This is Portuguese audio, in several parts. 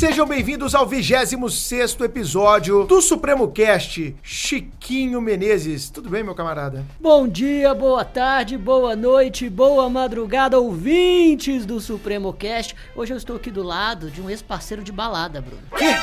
Sejam bem-vindos ao 26 episódio do Supremo Cast. Chiquinho Menezes. Tudo bem, meu camarada? Bom dia, boa tarde, boa noite, boa madrugada, ouvintes do Supremo Cast. Hoje eu estou aqui do lado de um ex-parceiro de balada, Bruno. Quê?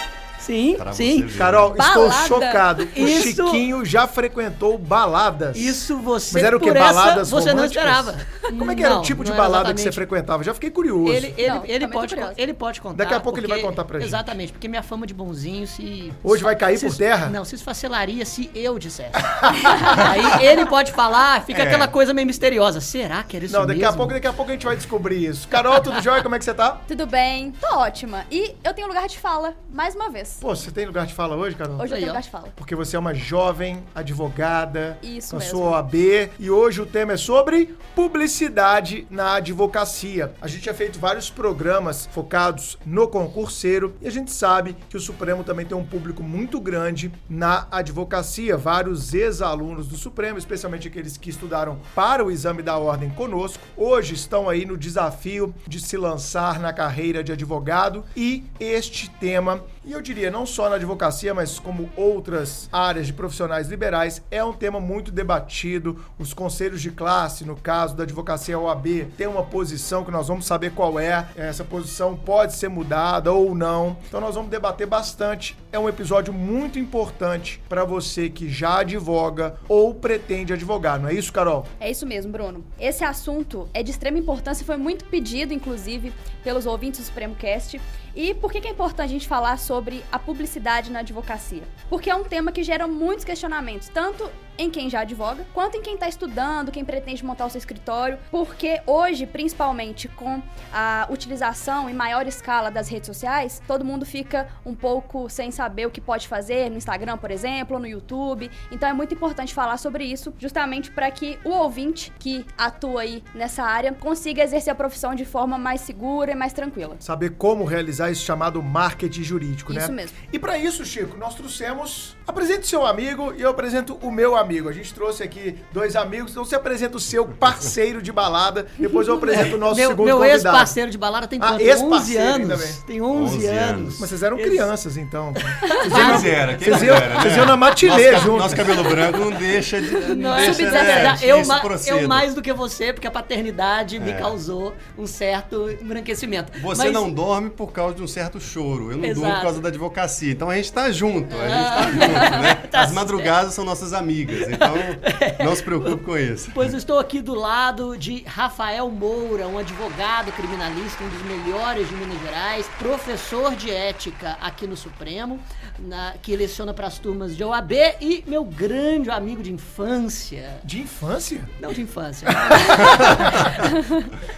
Sim, Pra sim. você ver. Carol, estou Balada. chocado. O Isso- Chiquinho já frequentou baladas. Isso você Mas era o quê? essa, Baladas você não românticas? esperava. Como é que era Não, o tipo de não balada que você frequentava? Já fiquei curioso. Ele, ele, Não, ele, pode, ele pode contar. Daqui a pouco ele vai porque- contar pra gente. Exatamente, porque minha fama de bonzinho se. Hoje vai cair se- por terra? Não, se esfacelaria se eu dissesse. Aí ele pode falar, fica É. aquela coisa meio misteriosa. Será que era isso Não, daqui a mesmo? pouco, daqui a pouco a gente vai descobrir isso. Carol, tudo jóia? Como é que você tá? Tudo bem? Tô ótima. E eu tenho lugar de fala, mais uma vez. Pô, você tem lugar de fala hoje, Carol? Hoje eu tenho lugar de fala. Porque você é uma jovem advogada Isso com a mesmo. sua OAB e hoje o tema é sobre publicidade na advocacia. A gente já feito vários programas focados no concurseiro e a gente sabe que o Supremo também tem um público muito grande na advocacia. Vários ex-alunos do Supremo, especialmente aqueles que estudaram para o exame da ordem conosco, hoje estão aí no desafio de se lançar na carreira de advogado e este tema, e eu diria não só na advocacia, mas como outras áreas de profissionais liberais, é um tema muito debatido. Os conselhos de classe, no caso da advocacia OAB, tem uma posição que nós vamos saber qual é. Essa posição pode ser mudada ou não. Então nós vamos debater bastante. É um episódio muito importante para você que já advoga ou pretende advogar, não é isso, Carol? É isso mesmo, Bruno. Esse assunto é de extrema importância, foi muito pedido, inclusive, pelos ouvintes do Supremo Cast. E por que é importante a gente falar sobre a publicidade na advocacia? Porque é um tema que gera muitos questionamentos, tanto em quem já advoga, quanto em quem está estudando, quem pretende montar o seu escritório, porque hoje, principalmente com a utilização em maior escala das redes sociais, todo mundo fica um pouco sem saber o que pode fazer no Instagram, por exemplo, ou no YouTube. Então é muito importante falar sobre isso, justamente para que o ouvinte que atua aí nessa área consiga exercer a profissão de forma mais segura e mais tranquila. Saber como realizar isso chamado marketing jurídico, né? Isso mesmo. E para isso, Chico, nós trouxemos. Apresente seu amigo e eu apresento o meu amigo. A gente trouxe aqui dois amigos, então você apresenta o seu parceiro de balada, depois eu apresento o nosso meu segundo meu convidado. ex-parceiro de balada tem Ah, quanto? ex-parceiro 11 ainda anos. Tem 11, 11 anos. anos. Mas vocês eram Esse- crianças, então. Quem dera, quem Vocês iam, né? vocês iam na matinê nosso, junto. nosso cabelo branco não deixa de. Não, Não, deixa, é né, eu, isso ma- proceda. eu mais do que você, porque a paternidade me É. causou um certo embranquecimento. Você Mas- não dorme por causa de um certo choro. Eu não durmo Exato. por causa da advocacia. Então a gente tá junto. A gente Ah. tá junto, né? Tá As madrugadas são nossas amigas. Então não se preocupe com isso. Pois eu estou aqui do lado de Rafael Moura, um advogado criminalista, um dos melhores de Minas Gerais, professor de ética aqui no Supremo, na- que leciona para as turmas de OAB e meu grande amigo de infância. De infância? Não de infância.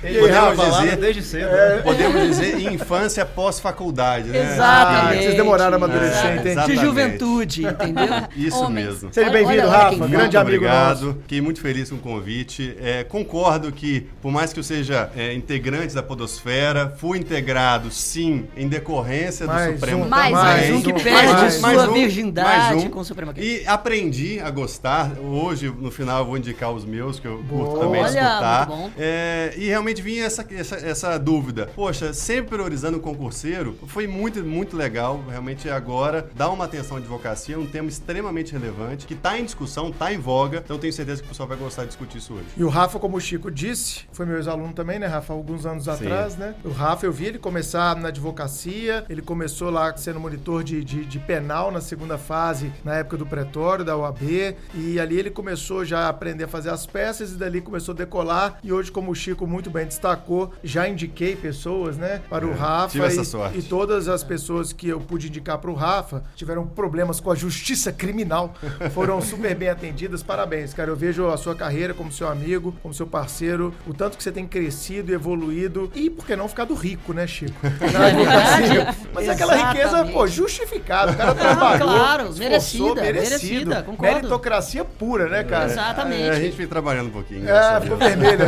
E aí, Podemos Rafa? dizer- desde cedo. É. Podemos dizer infância pós-faculdade, né? Exatamente. Ah, vocês demoraram a amadurecer, entendi. De juventude, entendeu? Isso Homens. mesmo. Seja bem-vindo, olha Rafa. quem Grande Muito amigo obrigado. nosso. Fiquei muito feliz com o convite. É, concordo que, por mais que eu seja é, integrante da Podosfera, fui integrado, sim, em decorrência do Mais Supremo. um, Mais Mais um um que mais perde um, sua um, virgindade mais um. com o Supremo. E aprendi a gostar. Hoje, no final, eu vou indicar os meus, que eu curto Boa. também Olha, escutar. muito bom. É, e realmente vinha essa, essa, essa dúvida. Poxa, sempre priorizando o concurseiro, foi muito, muito legal. Realmente agora dá uma atenção à advocacia, um tema extremamente relevante, que está em discussão, está em voga. Então tenho certeza que o pessoal vai gostar de discutir isso hoje. E o Rafa, como o Chico disse, foi meu ex-aluno também, né, Rafa? Alguns anos atrás, né? O Rafa, eu vi ele começar na advocacia, ele começou lá sendo monitor de, de, de penal na segunda fase, na época do pretório, da UAB, e ali ele começou já a aprender a fazer as peças e dali começou a decolar. E hoje, como o Chico muito bem destacou, já indiquei pessoas, né, para o É, Rafa. tive essa e, sorte. e todas as pessoas que eu pude indicar para o Rafa tiveram problemas com a justiça criminal, foram super bem atendidas. Parabéns, cara. Eu vejo a sua carreira como seu amigo, como seu parceiro, o tanto que você tem crescido e evoluído e, por que não, ficado rico, né, Chico? Advocacia. Mas é aquela riqueza, Exatamente. pô, justificada. O cara trabalhou, claro, esforçou, merecida, merecido. merecida, concordo. Meritocracia pura, né, cara? Exatamente. É, a gente vem trabalhando um pouquinho. É, ficou vermelho.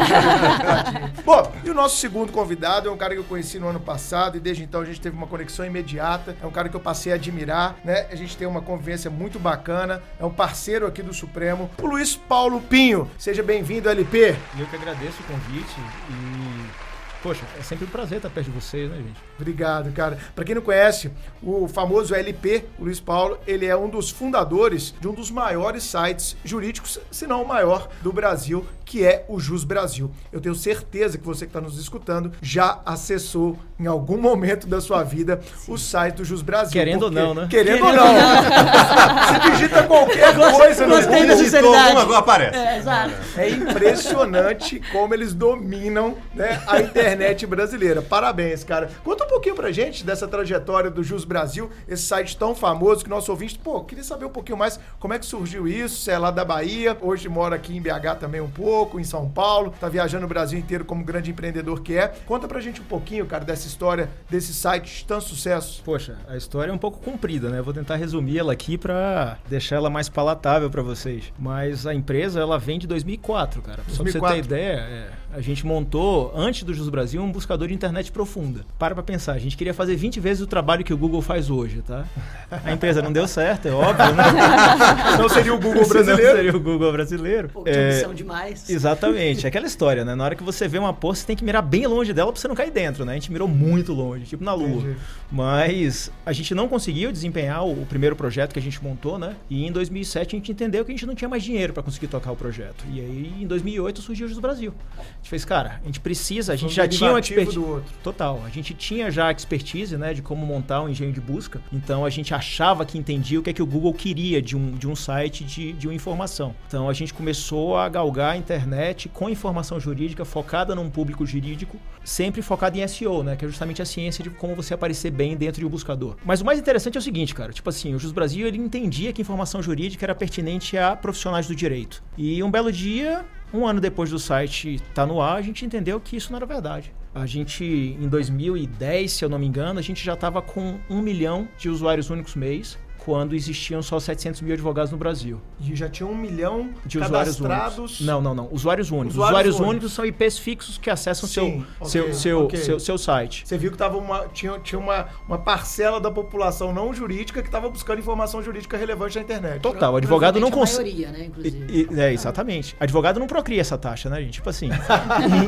Bom, e o nosso segundo convidado é um cara que eu conheci no ano passado e desde então a gente teve uma conexão imediata. É um cara que eu passei a admirar, né? A gente tem uma convivência muito bacana. É um parceiro aqui do Supremo, o Luiz Paulo Pinho. Seja bem-vindo, LP. Eu que agradeço o convite e Poxa, é sempre um prazer estar perto de vocês, né, gente? Obrigado, cara. Pra quem não conhece, o famoso LP, o Luiz Paulo, ele é um dos fundadores de um dos maiores sites jurídicos, se não o maior do Brasil, que é o Jus Brasil. Eu tenho certeza que você que está nos escutando já acessou em algum momento da sua vida o site do Jus Brasil. Querendo ou não, né? Querendo, ou não. Você digita qualquer coisa no Google. Digitou alguma coisa, aparece. É, exato. É impressionante como eles dominam né, a internet brasileira. Parabéns, cara. Conta um pouquinho pra gente dessa trajetória do Jus Brasil, esse site tão famoso que nosso ouvinte, pô, queria saber um pouquinho mais como é que surgiu isso, se é lá da Bahia, hoje mora aqui em BH também um pouco, em São Paulo, tá viajando o Brasil inteiro como grande empreendedor que é. Conta pra gente um pouquinho, cara, dessa história, desse site de tanto sucesso. Poxa, a história é um pouco comprida, né? Vou tentar resumir ela aqui pra deixar ela mais palatável pra vocês. Mas a empresa, ela vem de 2004, cara. Só pra você 2004. ter ideia, é, a gente montou, antes do Jus Brasil, um buscador de internet profunda. Para pra pensar, a gente queria fazer 20 vezes o trabalho que o Google faz hoje, tá? A empresa não deu certo, é óbvio, né? Não seria o Google brasileiro? seria o Google brasileiro. Pô, tinha É, ambição demais. Exatamente, é aquela história, né? Na hora que você vê uma poça, você tem que mirar bem longe dela pra você não cair dentro, né? A gente mirou muito longe, tipo na Lua. Entendi. Mas a gente não conseguiu desempenhar o, o primeiro projeto que a gente montou, né? E em 2007 a gente entendeu que a gente não tinha mais dinheiro pra conseguir tocar o projeto. E aí em 2008 surgiu o Jus Brasil. A gente fez, cara, a gente precisa, a gente já tinha uma expertise. Total. A gente tinha já a expertise, né, de como montar um engenho de busca. Então a gente achava que entendia o que é que o Google queria de um, de um site de, de uma informação. Então a gente começou a galgar a internet com informação jurídica focada num público jurídico, sempre focada em SEO, né, que é justamente a ciência de como você aparecer bem dentro de um buscador. Mas o mais interessante é o seguinte, cara, tipo assim, o Jus Brasil ele entendia que informação jurídica era pertinente a profissionais do direito. E um belo dia um ano depois do site estar no ar, a gente entendeu que isso não era verdade. A gente, em 2010, se eu não me engano, a gente já estava com um milhão de usuários únicos mês, quando existiam só 700 mil advogados no Brasil. E já tinha um milhão De usuários cadastrados. únicos. Não, não, não. Usuários únicos. Usuários Usuários, únicos. únicos são IPs fixos que acessam Sim, seu, seu, ok, seu, ok. seu, seu site. Você viu que tava uma, tinha, tinha uma, uma parcela da população não jurídica que estava buscando informação jurídica relevante na internet. Total, o advogado não consegue. a maioria, né, inclusive. E- e- É, exatamente. Advogado não procria essa taxa, né, gente? Tipo assim,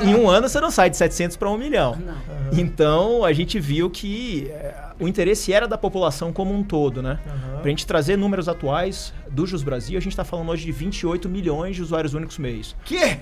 em, em um ano você não sai de 700 para 1 milhão. Não. Então a gente viu que é, o interesse era da população como um todo, né? Aham. Pra gente trazer números atuais do Jus Brasil, a gente tá falando hoje de 28 milhões de usuários únicos mês. Que?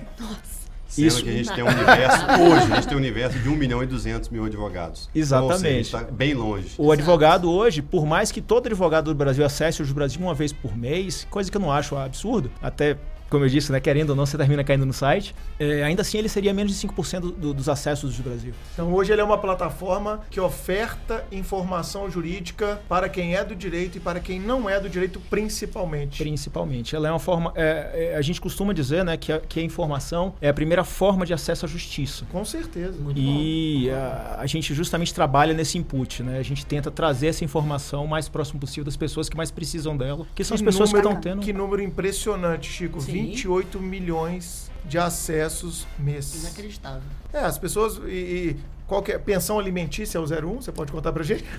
Sendo Isso- que a gente tem um universo, hoje, a gente tem um universo de 1 milhão e 200 mil advogados. Exatamente. Ou seja, a gente tá bem longe. O advogado hoje, por mais que todo advogado do Brasil acesse o Jus Brasil uma vez por mês, coisa que eu não acho absurdo, até como eu disse, né, querendo ou não, você termina caindo no site, é, ainda assim ele seria menos de 5% do- dos acessos do Brasil. Então hoje ele é uma plataforma que oferta informação jurídica para quem é do direito e para quem não é do direito principalmente. Principalmente. Ela é uma forma. é, é, a gente costuma dizer né, que, a, que a informação é a primeira forma de acesso à justiça. Com certeza. E a, a gente justamente trabalha nesse input, né? A gente tenta trazer essa informação o mais próximo possível das pessoas que mais precisam dela, que são as pessoas número, que estão tendo. Que número impressionante, Chico. Sim. 28 milhões de acessos mês. Inacreditável. É, as pessoas. E, e qual que é? Pensão alimentícia é o 01? Você pode contar pra gente?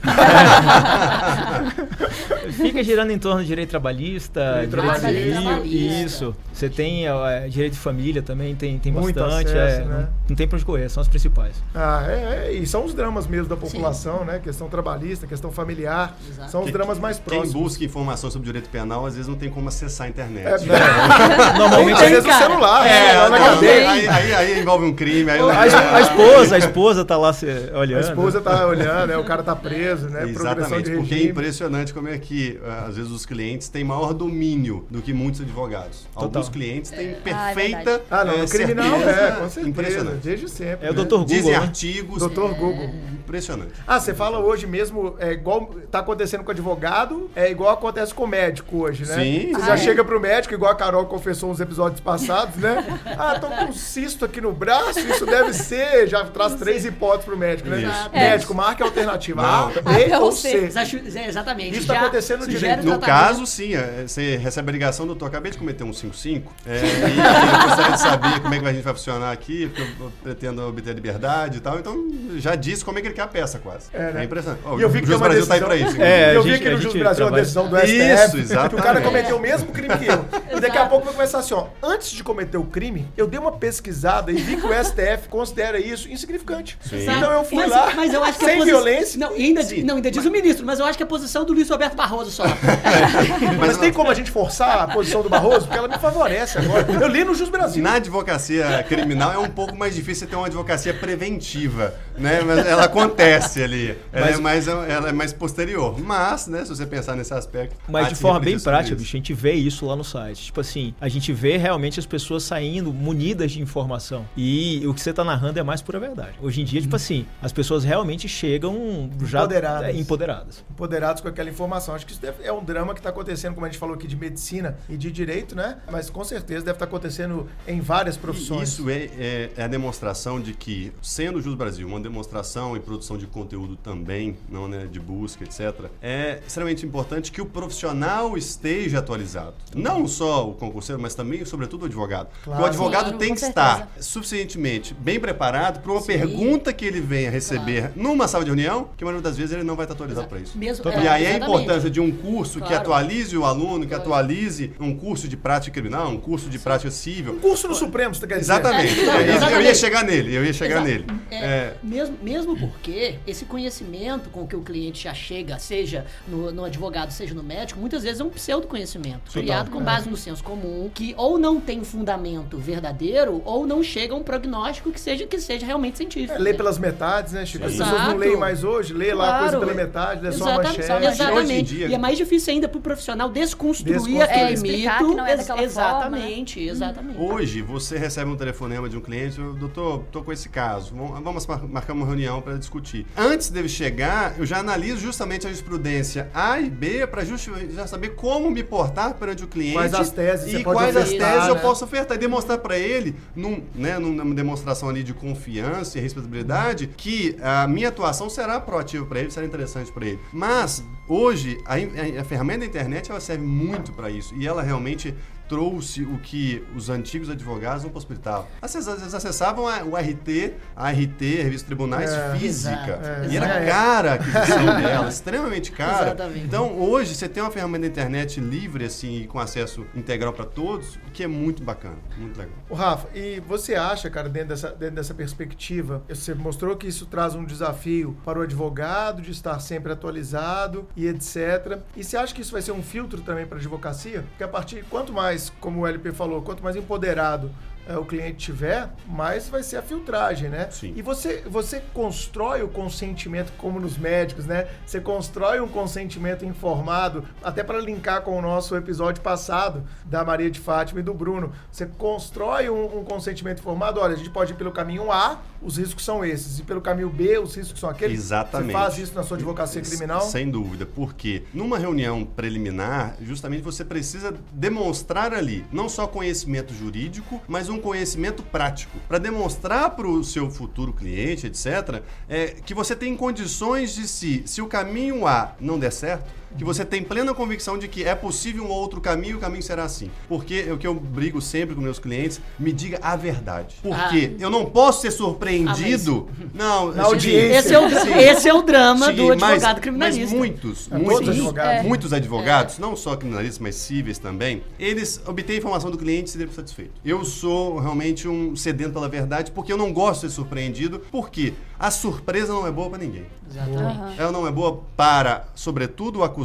Fica girando em torno de direito trabalhista, Direito direito trabalhista. civil. Trabalhista. Isso. Você tem é, direito de família também, tem, tem Muito bastante. acesso, é, né? não, não tem pra onde correr, são as principais. Ah, é, é, e são os dramas mesmo da população, né? Questão trabalhista, questão familiar. Exato. São os Que- dramas mais Quem próximos. busca informação sobre direito penal, às vezes não tem como acessar a internet. É, Normalmente Às vezes o celular, É, né? Na cadeia. aí, aí- aí envolve um crime. Aí A, es- a esposa, a esposa tá lá se, olhando. A esposa tá olhando, né? O cara tá preso, né? Exatamente, de porque é impressionante como é que, ah, às vezes, os clientes têm maior domínio do que muitos advogados. Alguns clientes têm Ah, é perfeita Ah, não, eh, no criminal certeza. é, com certeza. Impressionante. Desde sempre. É o né? Dr. Google, Dizem né? artigos. Doutor Google. Impressionante. Ah, você fala hoje mesmo, é igual tá acontecendo com advogado, é igual acontece com médico hoje, né? Sim. Você Ah, já é? chega pro médico, igual a Carol confessou uns episódios passados, né? Ah, tô com um cisto aqui no braço, isso deve ser. Já traz três hipóteses pro médico, né? Isso. Médico, marca a alternativa. A, Não. B A ou C. É, Exatamente. Isso tá acontecendo direito. o No caso, sim, é, você recebe a ligação, doutor, acabei de cometer um 55, é, e eu gostaria de saber como é que a gente vai funcionar aqui, porque eu pretendo obter a liberdade e tal, então já disse como é que ele quer a peça quase. É, né? impressionante. Ó, E eu vi o que Jus tem uma Brasil tá aí pra isso. É, eu a vi gente- aqui no a Jus gente Brasil uma trabalha- decisão do Isso, STF que o cara exatamente. cometeu o mesmo crime que eu. E daqui a pouco vai começar assim, ó. Antes de cometer o crime, crime. Eu dei uma pesquisada e vi que o STF considera isso insignificante. Sim. Então eu fui mas, lá, mas eu acho que sem posi- violência. Não, ainda, não, ainda diz o ministro, mas eu acho que a posição do Luiz Roberto Barroso só. Mas, tem como a gente forçar a posição do Barroso? Porque ela me favorece agora. Eu li no Jus Brasil. Na advocacia criminal é um pouco mais difícil ter uma advocacia preventiva, né? Mas ela acontece ali. Ela, Mas- é, mais, ela é mais posterior. Mas, né, se você pensar nesse aspecto. Mas de forma bem prática, bicho, a gente vê isso lá no site. Tipo assim, a gente vê realmente as pessoas saindo munidas de informação. E o que você tá narrando é mais pura verdade. Hoje em dia, tipo assim, as pessoas realmente chegam já Empoderadas. é, empoderadas. empoderados com aquela informação. Acho que isso deve- é um drama que está acontecendo, como a gente falou aqui, de medicina e de direito, né? Mas com certeza deve estar acontecendo em várias E profissões. Isso é, é- é a demonstração de que, sendo o Jus Brasil uma demonstração e produção de conteúdo também, não né, de busca, etc., é extremamente importante que o profissional esteja atualizado. Não só o concurseiro, mas também, e sobretudo, o advogado. Claro. O advogado Claro, tem que certeza. estar suficientemente bem preparado para uma Sim. pergunta que ele venha receber numa sala de reunião, que a maioria das vezes ele não vai estar atualizado para isso. Mesmo, E é, aí a exatamente. importância de um curso que Claro. atualize o aluno, que Claro. atualize um curso de prática criminal, um curso de prática civil. Um curso no Supremo, você quer dizer? Exatamente. É, É isso, eu ia exatamente. chegar nele, eu ia chegar Exato. nele. É, É, Mesmo, mesmo porque esse conhecimento com que o cliente já chega, seja no, no advogado, seja no médico, muitas vezes é um pseudo-conhecimento, criado com base no senso comum, que ou não tem fundamento verdadeiro, ou não chega a um prognóstico que seja, que seja realmente científico. É? Pelas metades, né, Chico? As pessoas não leem mais hoje, lê lá a coisa Claro. pela metade, lê só a Exatamente, manchete. Hoje em exatamente. dia- E é mais difícil ainda pro profissional desconstruir, Desconstruir. aquele É, explicar mito. que não é daquela Ex- Exatamente, exatamente. Hoje você recebe um telefonema de um cliente, doutor, tô com esse caso, vamos- vamos mar- marcar uma reunião para discutir. Antes dele chegar, eu já analiso justamente a jurisprudência A e B para já saber como me portar perante o cliente. Quais as teses e quais as teses eu né? posso ofertar e demonstrar para ele, num, né, numa demonstração ali de confiança e respeitabilidade, que a minha atuação será proativa para ele, será interessante para ele. Mas hoje a, a- a ferramenta da internet ela serve muito para isso e ela realmente trouxe o que os antigos advogados não possibilitavam. Vezes acessavam a- o RT, a RT, a Revista Tribunais É, Física. exato, e era é. cara a aquisição dela, extremamente cara. Exatamente. Então, hoje, você tem uma ferramenta da internet livre, assim, com acesso integral para todos, o que é muito bacana, muito legal. O Rafa, e você acha, cara, dentro dessa, dentro dessa perspectiva, você mostrou que isso traz um desafio para o advogado de estar sempre atualizado e etc. E você acha que isso vai ser um filtro também para a advocacia? Porque a partir, quanto mais, como o LP falou, quanto mais empoderado eh, o cliente tiver, mais vai ser a filtragem, né? Sim. E você, você constrói o consentimento, como nos médicos, né? Você constrói um consentimento informado, até para linkar com o nosso episódio passado da Maria de Fátima e do Bruno. Você constrói um, um consentimento informado. Olha, a gente pode ir pelo caminho A, os riscos são esses, e pelo caminho B, os riscos são aqueles. Exatamente. Você faz isso na sua advocacia criminal? Sem dúvida, porque numa reunião preliminar, justamente você precisa demonstrar ali não só conhecimento jurídico, mas um conhecimento prático, para demonstrar para o seu futuro cliente, etc., é, que você tem condições de se, se o caminho A não der certo, que você tem plena convicção de que é possível um outro caminho e o caminho será assim. Porque é o que eu brigo sempre com meus clientes, me diga a verdade. Porque eu não posso ser surpreendido. Não, Na audiência. Esse é o, Sim. esse é o drama Sim, do advogado mas, criminalista. Mas muitos, É, muitos, advogados. muitos advogados, não só criminalistas, mas cíveis também, eles obtêm a informação do cliente e se devem satisfeito. Eu sou realmente um sedento pela verdade porque eu não gosto de ser surpreendido, porque a surpresa não é boa para ninguém. Exatamente. Ela não é boa para, sobretudo, o acusado,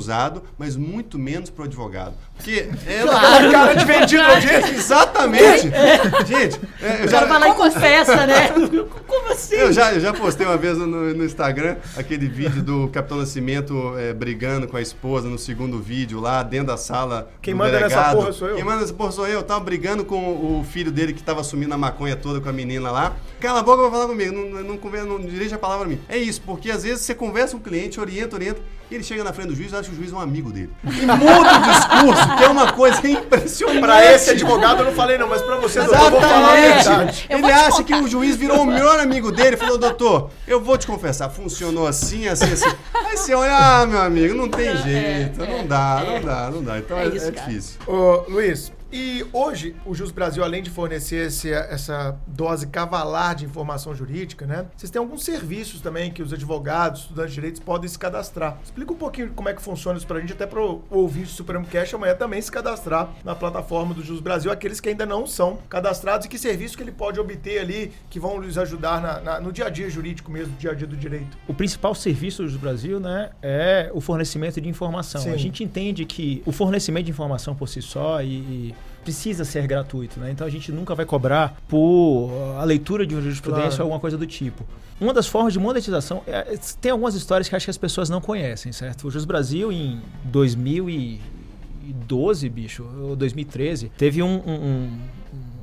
mas muito menos para o advogado. Porque ela. Aquela cara de vendido na audiência. Exatamente! Gente, é, eu já, lá e confessa, né? Como assim? eu, já, eu já postei uma vez no, no Instagram aquele vídeo do Capitão Nascimento é, brigando com a esposa no segundo vídeo lá dentro da sala. Quem do manda nessa delegado. porra sou eu. Quem manda nessa porra sou eu. Tava brigando com o filho dele que tava assumindo a maconha toda com a menina lá. Cala a boca pra falar comigo, não, não, conversa, não dirige a palavra a mim. É isso, porque às vezes você conversa com o cliente, orienta, orienta, e ele chega na frente do juiz e acha que o juiz é um amigo dele. E muda o discurso, que é uma coisa impressionante. Pra esse advogado eu não falei não, mas pra você, doutor, eu vou falar a Exatamente. verdade. Ele acha contar. que o juiz virou o melhor amigo dele. Falou, doutor, eu vou te confessar, funcionou assim, assim, assim. Aí você olha, ah, meu amigo, não tem jeito, não dá, não dá, não dá. Então É é, isso, é difícil. Ô, Luiz, E hoje, o Jus Brasil, além de fornecer esse- essa dose cavalar de informação jurídica, né? Vocês têm alguns serviços também que os advogados, estudantes de direitos podem se cadastrar. Explica um pouquinho como é que funciona isso pra gente, até pro ouvinte do Supremo Cash amanhã também se cadastrar na plataforma do Jus Brasil, aqueles que ainda não são cadastrados e que serviço que ele pode obter ali que vão lhes ajudar na- na- no dia a dia jurídico mesmo, dia a dia do direito. O principal serviço do Brasil né, é o fornecimento de informação. Sim. A gente entende que o fornecimento de informação por si só e, e precisa ser gratuito. Né? Então a gente nunca vai cobrar por a leitura de uma jurisprudência Claro. ou alguma coisa do tipo. Uma das formas de monetização. é- é- tem algumas histórias que acho que as pessoas não conhecem, certo? O Jus Brasil, em 2012, bicho, ou 2013, teve um. um- um-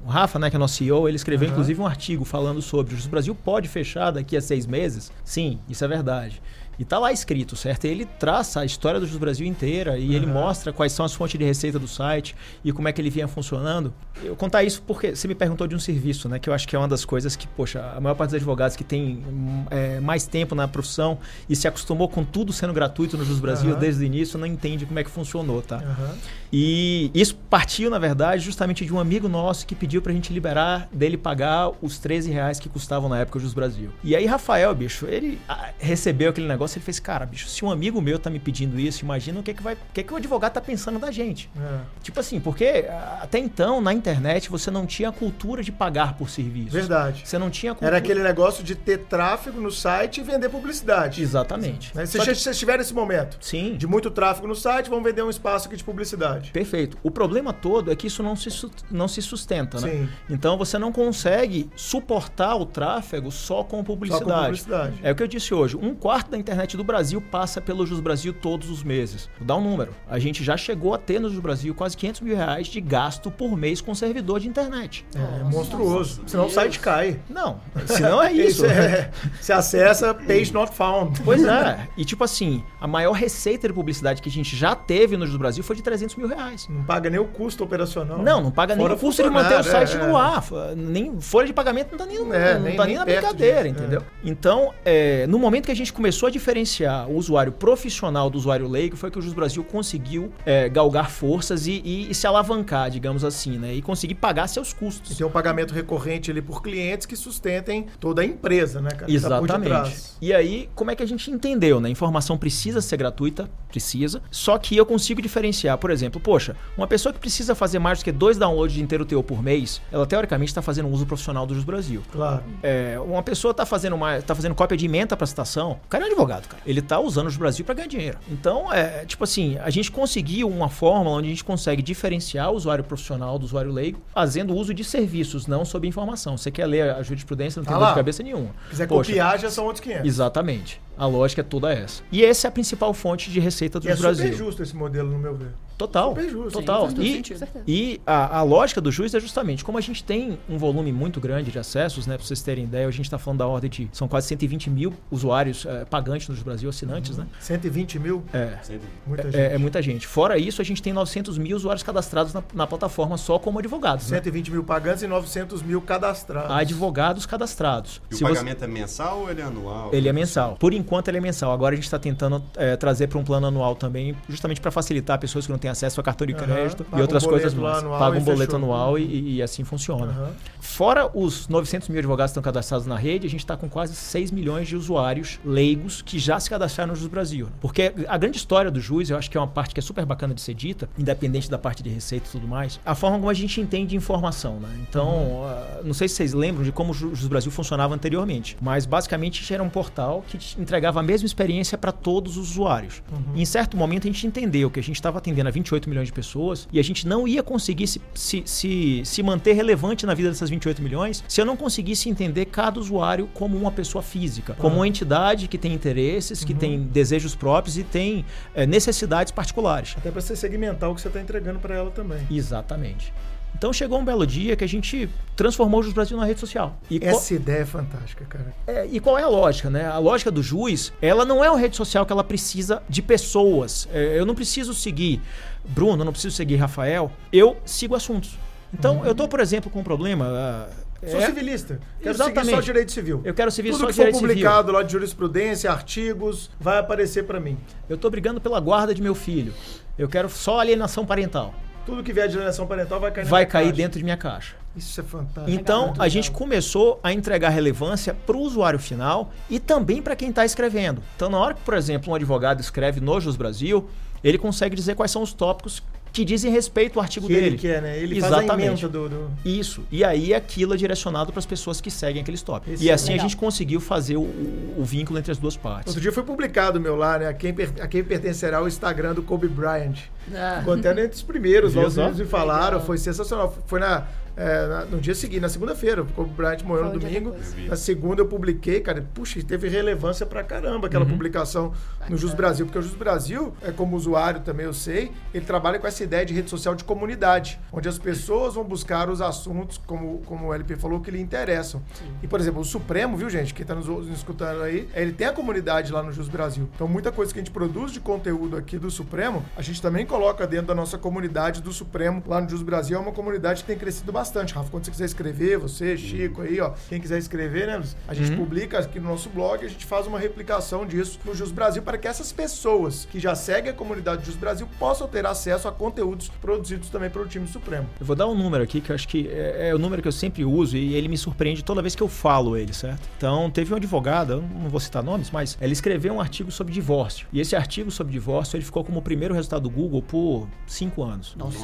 o Rafa, né, que é nosso CEO, ele escreveu Aham. inclusive um artigo falando sobre o Brasil pode fechar daqui a seis meses? Sim, isso é verdade. E tá lá escrito, certo? Ele traça a história do Jus Brasil inteira e ele Aham. mostra quais são as fontes de receita do site e como é que ele vinha funcionando. Eu contar isso porque você me perguntou de um serviço, né? Que eu acho que é uma das coisas que, poxa, a maior parte dos advogados que tem é, mais tempo na profissão e se acostumou com tudo sendo gratuito no Jus Brasil Aham. desde o início não entende como é que funcionou, tá? Aham. E isso partiu, na verdade, justamente de um amigo nosso que pediu pra gente liberar dele pagar os 13 reais que custavam na época o Jus Brasil. E aí, Rafael, bicho, ele ah, recebeu aquele negócio e ele fez, cara, bicho, se um amigo meu tá me pedindo isso, imagina o que, que vai. O que, que o advogado tá pensando da gente. É. Tipo assim, porque até então, na internet, você não tinha a cultura de pagar por serviços. Verdade. Você não tinha cultura. Era aquele negócio de ter tráfego no site e vender publicidade. Exatamente. Né? Só Vocês que- vocês tiveram esse momento Sim. de muito tráfego no site, vão vender um espaço aqui de publicidade. Perfeito. O problema todo é que isso não se, não se sustenta, né? Sim. Então você não consegue suportar o tráfego só com publicidade. Só com publicidade. É o que eu disse hoje. Um quarto da internet do Brasil passa pelo Jus Brasil todos os meses. Vou dar um número. A gente já chegou a ter no Jus Brasil quase 500 mil reais de gasto por mês com servidor de internet. É, monstruoso. Senão o site cai. Não, senão é isso. é, você acessa page not found. Pois é. E tipo assim, a maior receita de publicidade que a gente já teve no Jus Brasil foi de 300 mil reais. Não paga nem o custo operacional. Não, não paga nem o custo de manter o site é, no é. ar. Nem folha de pagamento não tá nem, É, não nem- tá nem nem na brincadeira, disso, entendeu? é. Então, é, no momento que a gente começou a diferenciar o usuário profissional do usuário leigo, foi que o Jus Brasil conseguiu é, galgar forças e, e- e se alavancar, digamos assim, né? E conseguir pagar seus E custos. tem um pagamento recorrente ali por clientes que sustentem toda a empresa, né, cara? tá Exatamente. detrás. E aí, como é que a gente entendeu, né? Informação precisa ser gratuita, precisa. Só que eu consigo diferenciar, por exemplo, poxa, uma pessoa que precisa fazer mais do que dois downloads de inteiro teu por mês, ela teoricamente está fazendo uso profissional do Jus Brasil. Claro. É, uma pessoa tá fazendo uma, tá fazendo cópia de emenda pra citação, o cara é um advogado, cara. Ele tá usando o Brasil pra ganhar dinheiro. Então, é, tipo assim, a gente conseguiu uma fórmula onde a gente consegue diferenciar o usuário profissional do usuário leigo, fazendo uso de serviços, não sob informação. Você quer ler a jurisprudência, não tem Tá dor de cabeça nenhuma. Se quiser Poxa, copiar, já são outros 500. Exatamente. A lógica é toda essa. E essa é a principal fonte de receita do E é super Brasil. justo esse modelo, no meu ver. Total. Super justo. Total. todo e e a, a lógica do juiz é justamente, como a gente tem um volume muito grande de acessos, né? Pra vocês terem ideia, a gente tá falando da ordem de. São quase 120 mil usuários eh, pagantes no Brasil, assinantes, né? 120 mil, É. Sempre. muita gente. É, é muita gente. Fora isso, a gente tem 900 mil usuários cadastrados na, na plataforma só como advogados. Né? 120 mil pagantes e 900 mil cadastrados. Advogados cadastrados. E o Se você- pagamento é mensal ou ele é anual? Ele é mensal. Por enquanto ele é mensal. Agora a gente está tentando eh, trazer para um plano anual também, justamente para facilitar pessoas que não têm acesso a cartão de crédito e outras um coisas mais. Paga um boleto fechou. anual e, e assim funciona. Aham. Fora os 900 mil advogados que estão cadastrados na rede, a gente está com quase 6 milhões de usuários leigos que já se cadastraram no Jus Brasil. Porque a grande história do Jus, eu acho que é uma parte que é super bacana de ser dita, independente da parte de receita e tudo mais, a forma como a gente entende informação, né? Então, Uhum. ah, não sei se vocês lembram de como o Ju- Jus Brasil funcionava anteriormente, mas basicamente era um portal que entregava a mesma experiência para todos os usuários. Uhum. Em certo momento a gente entendeu que a gente estava atendendo a 28 milhões de pessoas e a gente não ia conseguir se, se, se, se manter relevante na vida dessas 28 milhões se eu não conseguisse entender cada usuário como uma pessoa física, como uma entidade que tem interesses, que tem desejos próprios e tem eh, necessidades particulares. Até para você segmentar o que você está entregando para ela também. Exatamente. Então chegou um belo dia que a gente transformou o Jus Brasil na rede social. E qual- Essa ideia é fantástica, cara. é, e qual é a lógica, né? A lógica do juiz, ela não é uma rede social que ela precisa de pessoas. É, eu não preciso seguir Bruno, eu não preciso seguir Rafael. Eu sigo assuntos. Então, eu tô, por exemplo, com um problema. ah, Sou é- civilista. Quero seguir Exatamente. só direito civil. Eu quero seguir Tudo só que for direito civil. publicado lá de jurisprudência, artigos, vai aparecer para mim. Eu tô brigando pela guarda de meu filho. Eu quero só alienação parental. Tudo que vier de alienação parental vai cair na vai minha cair caixa. dentro de minha caixa. Isso é fantástico. Então, a gente começou a entregar relevância para o usuário final e também para quem está escrevendo. Então, na hora que, por exemplo, um advogado escreve no Jus Brasil, ele consegue dizer quais são os tópicos que dizem respeito ao artigo que dele. ele quer, né? Ele faz a Exatamente. do... do... Isso. E aí aquilo é direcionado para as pessoas que seguem aqueles tópicos. Isso e é assim legal. a gente conseguiu fazer o, o- vínculo entre as duas partes. Outro dia foi publicado meu lá, né? A quem, per- a quem pertencerá o Instagram do Kobe Bryant. Ah, Ficou até entre os primeiros, Viu lá os meninos me falaram, Legal. foi sensacional. Foi na, é, no dia seguinte, na segunda-feira, o Kobe Bryant morreu no domingo. Na segunda eu publiquei, cara, puxa, teve relevância pra caramba aquela publicação no Jus Brasil, porque o Jus Brasil, é como usuário também eu sei, ele trabalha com essa ideia de rede social de comunidade, onde as pessoas vão buscar os assuntos, como, como o LP falou, que lhe interessam. E, por exemplo, o Supremo, viu, gente, quem tá nos, nos escutando aí, ele tem a comunidade lá no Jus Brasil. Então, muita coisa que a gente produz de conteúdo aqui do Supremo, a gente também coloca dentro da nossa comunidade do Supremo lá no Jus Brasil. É uma comunidade que tem crescido bastante. Rafa, quando você quiser escrever, você, Chico aí, ó, quem quiser escrever, né, Luiz? A gente publica aqui no nosso blog, a gente faz uma replicação disso no Jus Brasil para que essas pessoas que já seguem a comunidade do Jus Brasil possam ter acesso a conteúdos produzidos também pelo time Supremo. Eu vou dar um número aqui que eu acho que é, é o número que eu sempre uso e ele me surpreende toda vez que eu falo ele, certo? Então, teve uma advogada, eu não vou citar nomes, mas ela escreveu um artigo sobre divórcio. E esse artigo sobre divórcio, ele ficou como o primeiro resultado do Google por cinco anos. nossa.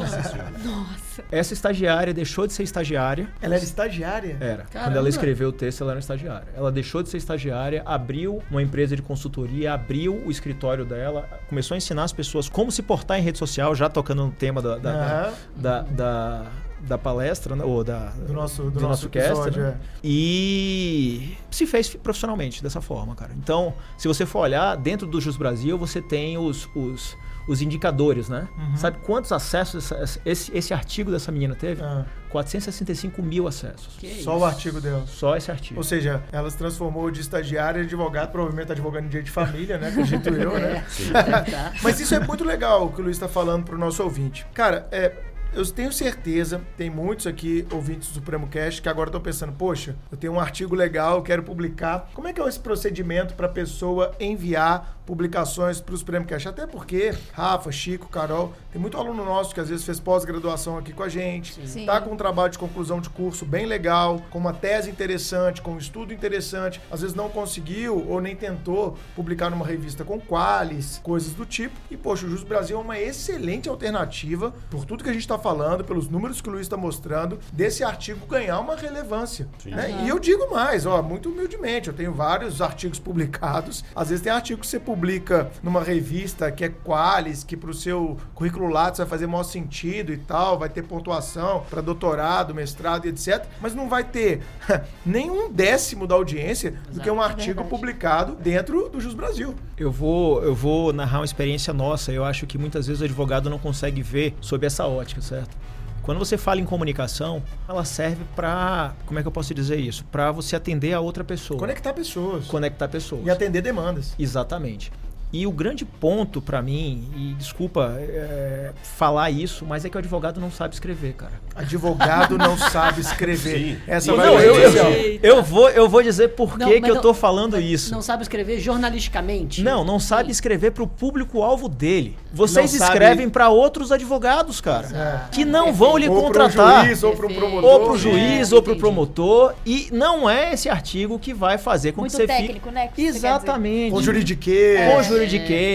Nossa. Essa estagiária deixou de ser estagiária. Ela era estagiária? Era. Quando Caramba. ela escreveu o texto, ela era estagiária. Ela deixou de ser estagiária, abriu uma empresa de consultoria, abriu o escritório dela, começou a ensinar as pessoas como se portar em rede social, já tocando no tema da, da, Aham. da, da, da palestra, né, ou da, Do nosso, do do nosso nosso cast, episódio, né? é. E se fez profissionalmente dessa forma, cara. Então, se você for olhar, dentro do Jus Brasil, você tem os, os, os indicadores, né? Uhum. Sabe quantos acessos essa- esse, esse artigo dessa menina teve? Ah, 465 mil acessos. Que só o isso. artigo dela. Só esse artigo. Ou seja, ela se transformou de estagiária em advogado, provavelmente tá advogando em direito de família, né? Acredito eu, né? É. Mas isso é muito legal o que o Luiz está falando pro nosso ouvinte. Cara, é, eu tenho certeza, tem muitos aqui, ouvintes do Supremo Cast, que agora estão pensando, poxa, eu tenho um artigo legal, eu quero publicar. Como é que é esse procedimento para a pessoa enviar publicações para o Supremo Cast? Até porque, Rafa, Chico, Carol, tem muito aluno nosso que às vezes fez pós-graduação aqui com a gente, Sim. tá com um trabalho de conclusão de curso bem legal, com uma tese interessante, com um estudo interessante, às vezes não conseguiu ou nem tentou publicar numa revista com qualis, coisas do tipo. E, poxa, o Jus Brasil é uma excelente alternativa, por tudo que a gente está falando, pelos números que o Luiz está mostrando, desse artigo ganhar uma relevância. né? E eu digo mais, ó, muito humildemente, eu tenho vários artigos publicados. Às vezes tem artigo que você publica numa revista que é qualis, que pro seu currículo Lattes vai fazer maior sentido e tal, vai ter pontuação para doutorado, mestrado e etc. Mas não vai ter nem um décimo da audiência do que um É artigo verdade. publicado dentro do Jus Brasil. Eu vou, eu vou narrar uma experiência nossa. Eu acho que muitas vezes o advogado não consegue ver sob essa ótica, certo? Quando você fala em comunicação, ela serve para, como é que eu posso dizer isso? Para você atender a outra pessoa, Conectar pessoas conectar pessoas. e atender demandas. Exatamente. E o grande ponto pra mim, e desculpa é, falar isso, mas é que o advogado não sabe escrever, cara. Advogado não sabe escrever. Sim. Essa Não, vai Não, ser eu, eu, eu vou, eu vou dizer por Não, que, que eu tô falando isso. Não sabe escrever jornalisticamente? Não, não sabe escrever pro público-alvo dele. Vocês Não sabe- escrevem pra outros advogados, cara, Exato. que não vão lhe Ou pro contratar. juiz, ou pro Perfeito. promotor. Ou pro juiz, É, ou pro entendi. promotor. E não é esse artigo que vai fazer com Muito que você técnico, fique. né, que. Exatamente. Com juridiquês. Com juridiquês.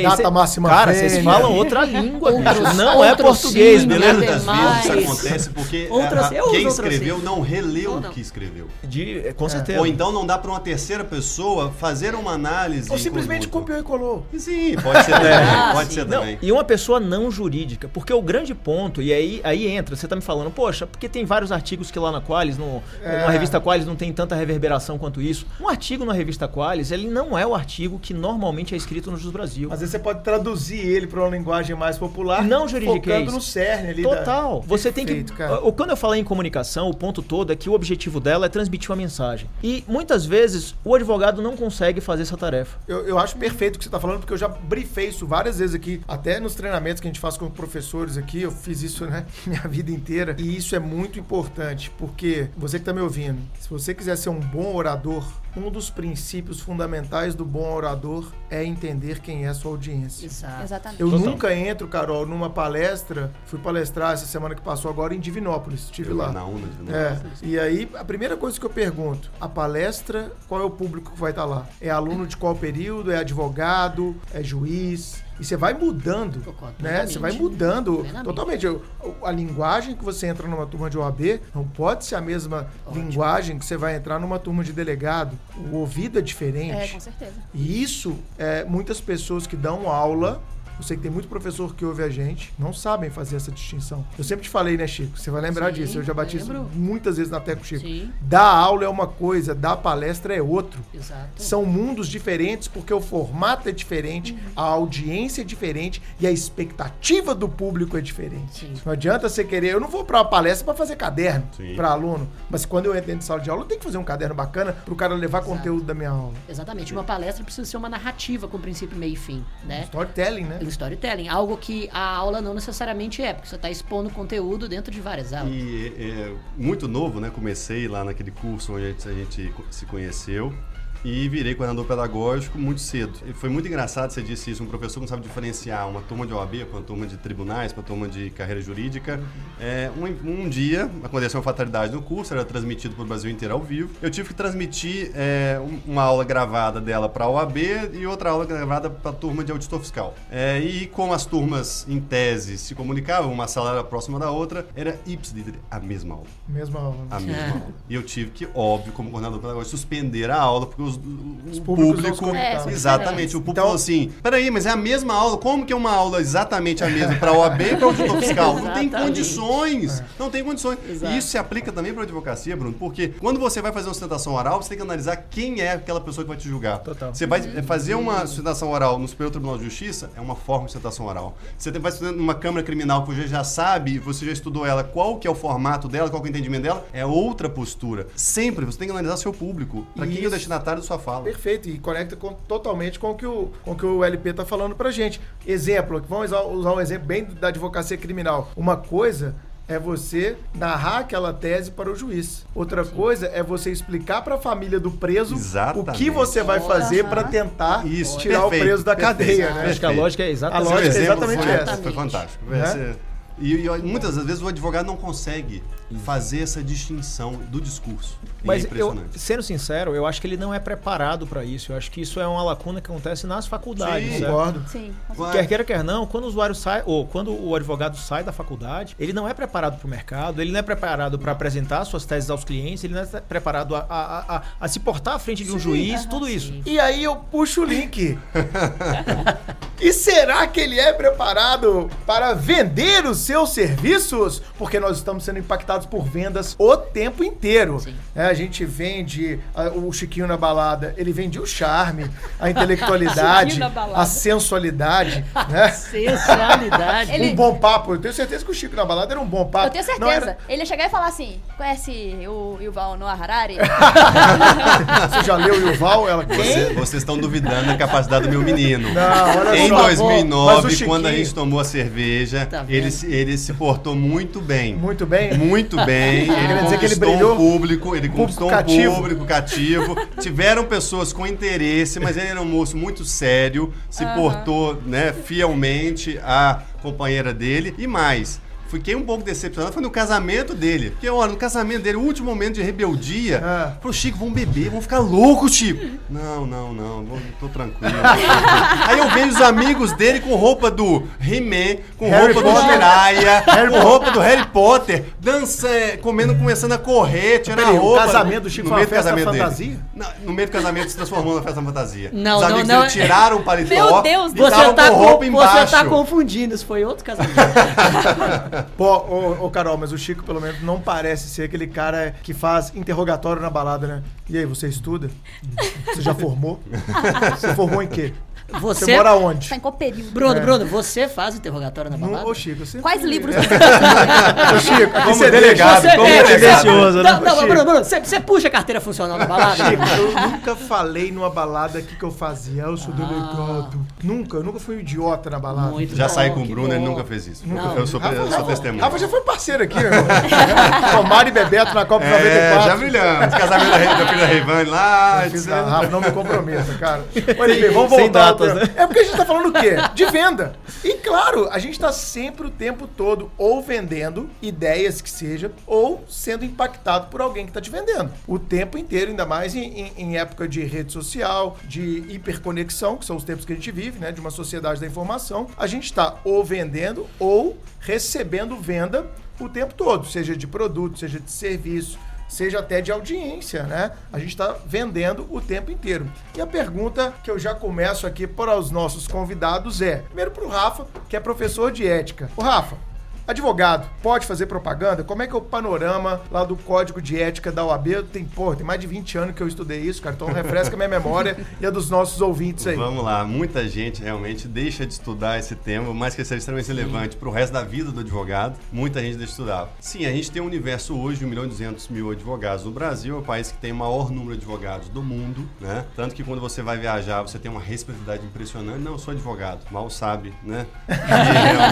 Data Cê- máxima Cara, vocês falam outra língua, Outros-. Não é português, sim, beleza? Muitas mais. vezes isso acontece porque Outras- uso quem escreveu sim. não releu Ou o não. que escreveu. De, com certeza. Ou então não dá para uma terceira pessoa fazer uma análise. Ou simplesmente copiou e colou. Sim, pode ser também. Ah, pode ser Não, também. e uma pessoa não jurídica, porque o grande ponto, e aí, aí entra, você tá me falando, poxa, porque tem vários artigos que lá na Qualis, no, É. numa revista Qualis não tem tanta reverberação quanto isso. Um artigo na revista Qualis, ele não é o artigo que normalmente é escrito no Jus Brasil. Às vezes você pode traduzir ele para uma linguagem mais popular. Não juridiquês. Focando no cerne ali. da- Total. Você tem Perfeito, que. cara. Quando eu falei em comunicação, o ponto todo é que o objetivo dela é transmitir uma mensagem. E muitas vezes o advogado não consegue fazer essa tarefa. Eu, eu acho perfeito o que você está falando, porque eu já briefei isso várias vezes aqui, até nos treinamentos que a gente faz com professores aqui, eu fiz isso, né, minha vida inteira. E isso é muito importante, porque você que está me ouvindo, se você quiser ser um bom orador, um dos princípios fundamentais do bom orador é entender quem é a sua audiência. Exato. Exatamente. Eu Total. nunca entro, Carol, numa palestra. Fui palestrar essa semana que passou agora em Divinópolis. Estive lá. Na UNA de novo. É, e aí a primeira coisa que eu pergunto, a palestra, qual é o público que vai estar lá? É aluno de qual período? É advogado? É juiz? E você vai mudando, Concordo né? Você vai mudando Plenamente. totalmente. A linguagem que você entra numa turma de OAB não pode ser a mesma linguagem que você vai entrar numa turma de delegado. O ouvido é diferente. É, com certeza. E isso, é, muitas pessoas que dão aula, eu sei que tem muito professor que ouve a gente, não sabem fazer essa distinção. Eu sempre te falei, né, Chico? Você vai lembrar Sim, disso. Eu já bati isso muitas vezes na tecla, Chico. Sim. Dar aula é uma coisa, dar palestra é outro. Exato. São mundos diferentes porque o formato é diferente, Uhum. a audiência é diferente e a expectativa do público é diferente. Sim. Não adianta você querer. Eu não vou para uma palestra para fazer caderno para aluno, mas quando eu entro dentro de sala de aula, eu tenho que fazer um caderno bacana para o cara levar Exato. conteúdo da minha aula. Exatamente. Uma palestra precisa ser uma narrativa com princípio, meio e fim, né? Storytelling, né? O storytelling, algo que a aula não necessariamente é, porque você está expondo conteúdo dentro de várias aulas. E é, muito novo, né? Comecei lá naquele curso onde a gente se conheceu e virei coordenador pedagógico muito cedo. E foi muito engraçado, você disse isso, um professor não sabe diferenciar uma turma de OAB para uma turma de tribunais, para uma turma de carreira jurídica. É, um, um dia, aconteceu uma fatalidade no curso, era transmitido para o Brasil inteiro ao vivo. Eu tive que transmitir é, um- uma aula gravada dela para a OAB e outra aula gravada para a turma de auditor fiscal. É, e como as turmas, em tese, se comunicavam, uma sala era próxima da outra, era ipsiliter a mesma aula. Mesma aula. A mesma É. aula. E eu tive que, óbvio, como coordenador pedagógico, suspender a aula, porque os, Os o público. É, exatamente, o público Então- falou assim: peraí, mas é a mesma aula? Como que é uma aula exatamente a mesma para o OAB e para o auditor fiscal? Não tem condições. Não tem condições. Exato. E isso se aplica também para a advocacia, Bruno, porque quando você vai fazer uma sustentação oral, você tem que analisar quem é aquela pessoa que vai te julgar. Total. Você vai eh, fazer uma sustentação oral no Superior Tribunal de Justiça, é uma forma de sustentação oral. Você vai estudar numa Câmara Criminal que você já sabe, você já estudou ela, qual que é o formato dela, qual que é o entendimento dela, é outra postura. Sempre você tem que analisar seu público, para quem é o destinatário da sua fala. Perfeito, e conecta com- totalmente com o, que o, com o que o LP tá falando pra gente. Exemplo, vamos usar, um exemplo bem da advocacia criminal. Uma coisa é você narrar aquela tese para o juiz. Outra coisa é você explicar para a família do preso o Exatamente. que você vai fazer para tentar Isso, tirar perfeito, o preso da perfeito, cadeia, né? Acho que a lógica é A exatamente lógica Seu é exatamente foi, essa. Foi fantástico. Esse- E, e muitas das vezes o advogado não consegue fazer essa distinção do discurso. E Mas é eu, impressionante. sendo sincero, eu acho que ele não é preparado para isso. Eu acho que isso é uma lacuna que acontece nas faculdades. Sim. certo? Concordo. Sim. Vai. Quer queira, quer não, quando o usuário sai, ou quando o advogado sai da faculdade, ele não é preparado para o mercado, ele não é preparado para apresentar suas teses aos clientes, ele não é preparado a, a- a- a se portar à frente de um juiz, aham, tudo isso. sim. E aí eu puxo o link. e será que ele é preparado para vender os seus serviços? Porque nós estamos sendo impactados por vendas o tempo inteiro. É, a gente vende ah, o Chiquinho na balada, ele vende o charme, a intelectualidade, a sensualidade, né? Sensualidade. Ele- Um bom papo. Eu tenho certeza que o Chico na balada era um bom papo. Eu tenho certeza. Não era- Ele ia chegar e falar assim: conhece o Yuval Noah Harari? Você já leu o Yuval? Ela quem? Você- vocês estão duvidando da capacidade do meu menino. Não, olha Em só. Mas o 2009, Chiquinho- quando a gente tomou a cerveja, Tá ele, se- ele se portou muito bem. Muito bem. Muito bem. Ele Quer dizer que ele conquistou brilhou? um público, ele conquistou cativo. um público cativo. Tiveram pessoas com interesse, mas ele era um moço muito sério, se portou né, fielmente à companheira dele e mais. Fiquei um pouco decepcionado, foi no casamento dele. Porque, olha, no casamento dele, o último momento de rebeldia, Ah. falou, Chico, vamos beber, vamos ficar loucos, Chico. Não, não, não, vou- tô tranquilo. Aí eu vejo os amigos dele com roupa do He-Man, com Harry roupa do Potter. Jiraya, Harry com roupa do Harry Potter, dança, é, comendo, começando a correr, tirando a Peraí, o roupa. casamento do Chico no foi uma meio do festa casamento dele. fantasia? Não, no meio do casamento se transformou numa festa fantasia. Não, Os não, amigos não. dele tiraram o paletó Meu Deus e do Você tá, com com- roupa você embaixo. tá confundindo, isso foi outro casamento. Pô, ô, ô, Carol, mas o Chico, pelo menos, não parece ser aquele cara que faz interrogatório na balada, né? E aí, você estuda? Você já formou? Você formou em quê? Você, Você, mora onde? Tá em qual período? Bruno, É. Bruno, você faz interrogatório na balada? ô, Chico, você. Quais livros É. você Ô, Chico, Como você delegado, deixa- como é. Tendencioso, né? Não, não. Bruno, Bruno, você, você puxa a carteira funcional na balada? Chico, eu nunca falei numa balada o que, que eu fazia. Eu sou Ah. delegado. Nunca, eu nunca fui um idiota na balada. Muito Já bom, saí com o Bruno, ele bom. nunca fez isso. Não. Eu sou, eu sou testemunha. Rafa já foi parceiro aqui, meu irmão. Tomara e Bebeto na Copa É, 94. já brilhamos. Casamento da, da filha da Revane lá. Rafa, não me comprometa, cara. Olha vamos voltar né? É porque a gente tá falando o quê? De venda. E claro, a gente tá sempre o tempo todo ou vendendo ideias que seja, ou sendo impactado por alguém que tá te vendendo. O tempo inteiro, ainda mais em, em- em época de rede social, de hiperconexão, que são os tempos que a gente vive, né? De uma sociedade da informação, a gente tá ou vendendo ou recebendo venda o tempo todo, seja de produto, seja de serviço, seja até de audiência, né? A gente está vendendo o tempo inteiro. E a pergunta que eu já começo aqui para os nossos convidados é: primeiro para o Rafa, que é professor de ética. O Rafa, advogado, pode fazer propaganda? Como é que é o panorama lá do Código de Ética da OAB? Tem, pô, tem mais de 20 anos que eu estudei isso, cara, então refresca minha memória e a dos nossos ouvintes aí. Vamos lá, muita gente realmente deixa de estudar esse tema, mas que seja extremamente relevante para o resto da vida do advogado. Muita gente deixa de estudar. Sim, a gente tem um universo hoje de 1 milhão e 200 mil advogados no Brasil, é o país que tem o maior número de advogados do mundo, né? Tanto que quando você vai viajar, você tem uma responsabilidade impressionante. Não, eu sou advogado, mal sabe, né?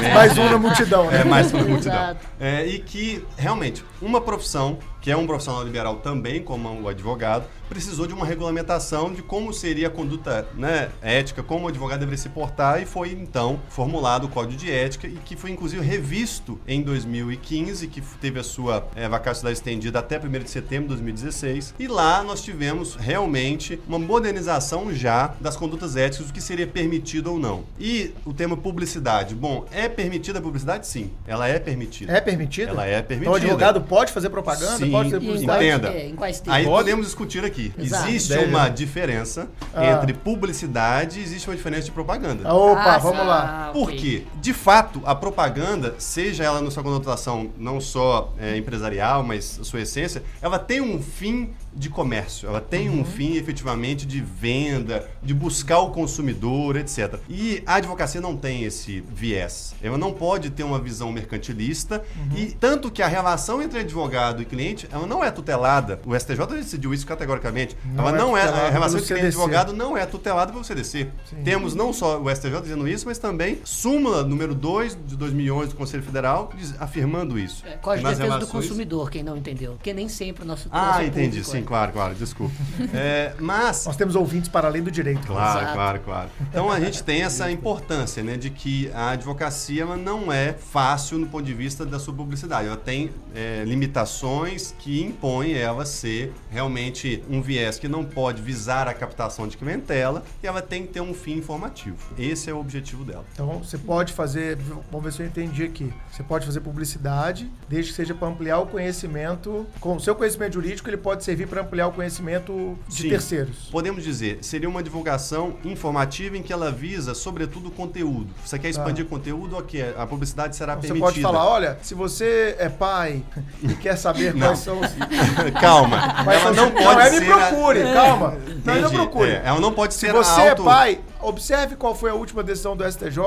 E Mais um na multidão, né? É uma multidão. Exato. É, e que, realmente, uma profissão, que é um profissional liberal também, como o advogado, precisou de uma regulamentação de como seria a conduta né, ética, como o advogado deveria se portar, e foi, então, formulado o Código de Ética, e que foi, inclusive, revisto em 2015, que teve a sua é, vacacidade estendida até 1 de setembro de 2016. E lá nós tivemos, realmente, uma modernização já das condutas éticas, o que seria permitido ou não. E o tema publicidade. Bom, é permitida a publicidade? Sim, ela é permitida. É permitida? Ela é Então o permitida. advogado pode fazer propaganda? Sim, pode E publicidade? Entenda. quais, é, em quais termos? Aí podemos discutir aqui. Exato. Existe Deve, uma né? diferença Ah. entre publicidade e existe uma diferença de propaganda. Opa, Ah, vamos lá. Ah, Por ok. quê? De fato, a propaganda, seja ela na sua conotação não só é, empresarial, mas a sua essência, ela tem um fim de comércio, ela tem Uhum. um fim efetivamente de venda, de buscar o consumidor, etc. E a advocacia não tem esse viés. Ela não pode ter uma visão mercantilista Uhum. e tanto que a relação entre advogado e cliente, ela não é tutelada. O STJ decidiu isso categoricamente. Não ela é não é, a relação entre cliente e advogado não é tutelada pelo CDC. Temos não só o STJ dizendo isso, mas também súmula número 2 de 2011 do Conselho Federal diz- afirmando isso. É, Código de Defesa do relações- Consumidor, quem não entendeu. Porque nem sempre o nosso Ah, entendi. público Sim. Claro, claro. Desculpa. É, mas Nós temos ouvintes para além do direito. Claro, Exato. claro, claro. Então a gente tem essa importância, né, de que a advocacia ela não é fácil no ponto de vista da sua publicidade. Ela tem é, limitações que impõem ela ser realmente um viés que não pode visar a captação de clientela e ela tem que ter um fim informativo. Esse é o objetivo dela. Então você pode fazer, vamos ver se eu entendi aqui. Você pode fazer publicidade, desde que seja para ampliar o conhecimento. Com o seu conhecimento jurídico, ele pode servir para ampliar o conhecimento de Sim. terceiros. Podemos dizer, seria uma divulgação informativa em que ela visa, sobretudo, o conteúdo. Você quer expandir conteúdo, ok, a publicidade será Então, você permitida. pode falar, olha, se você é pai e quer saber Não. quais são os. Calma, quais ela não pode é, ser... me procure, calma. Não, não procure. É, ela não pode Se ser você auto... é pai, observe qual foi a última decisão do STJ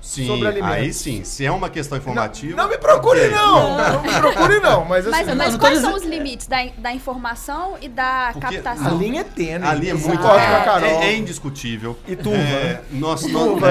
Sim, sobre alimentos. aí sim. Se é uma questão informativa... Não, não me procure, ok. não. Não me procure, não. Mas assim, Mas, não, mas não quais são os limites da, da informação e da Porque a captação? linha é tênue. Ali é Exato. muito... Concordo É, com a Carol. é- é indiscutível. E turva, É,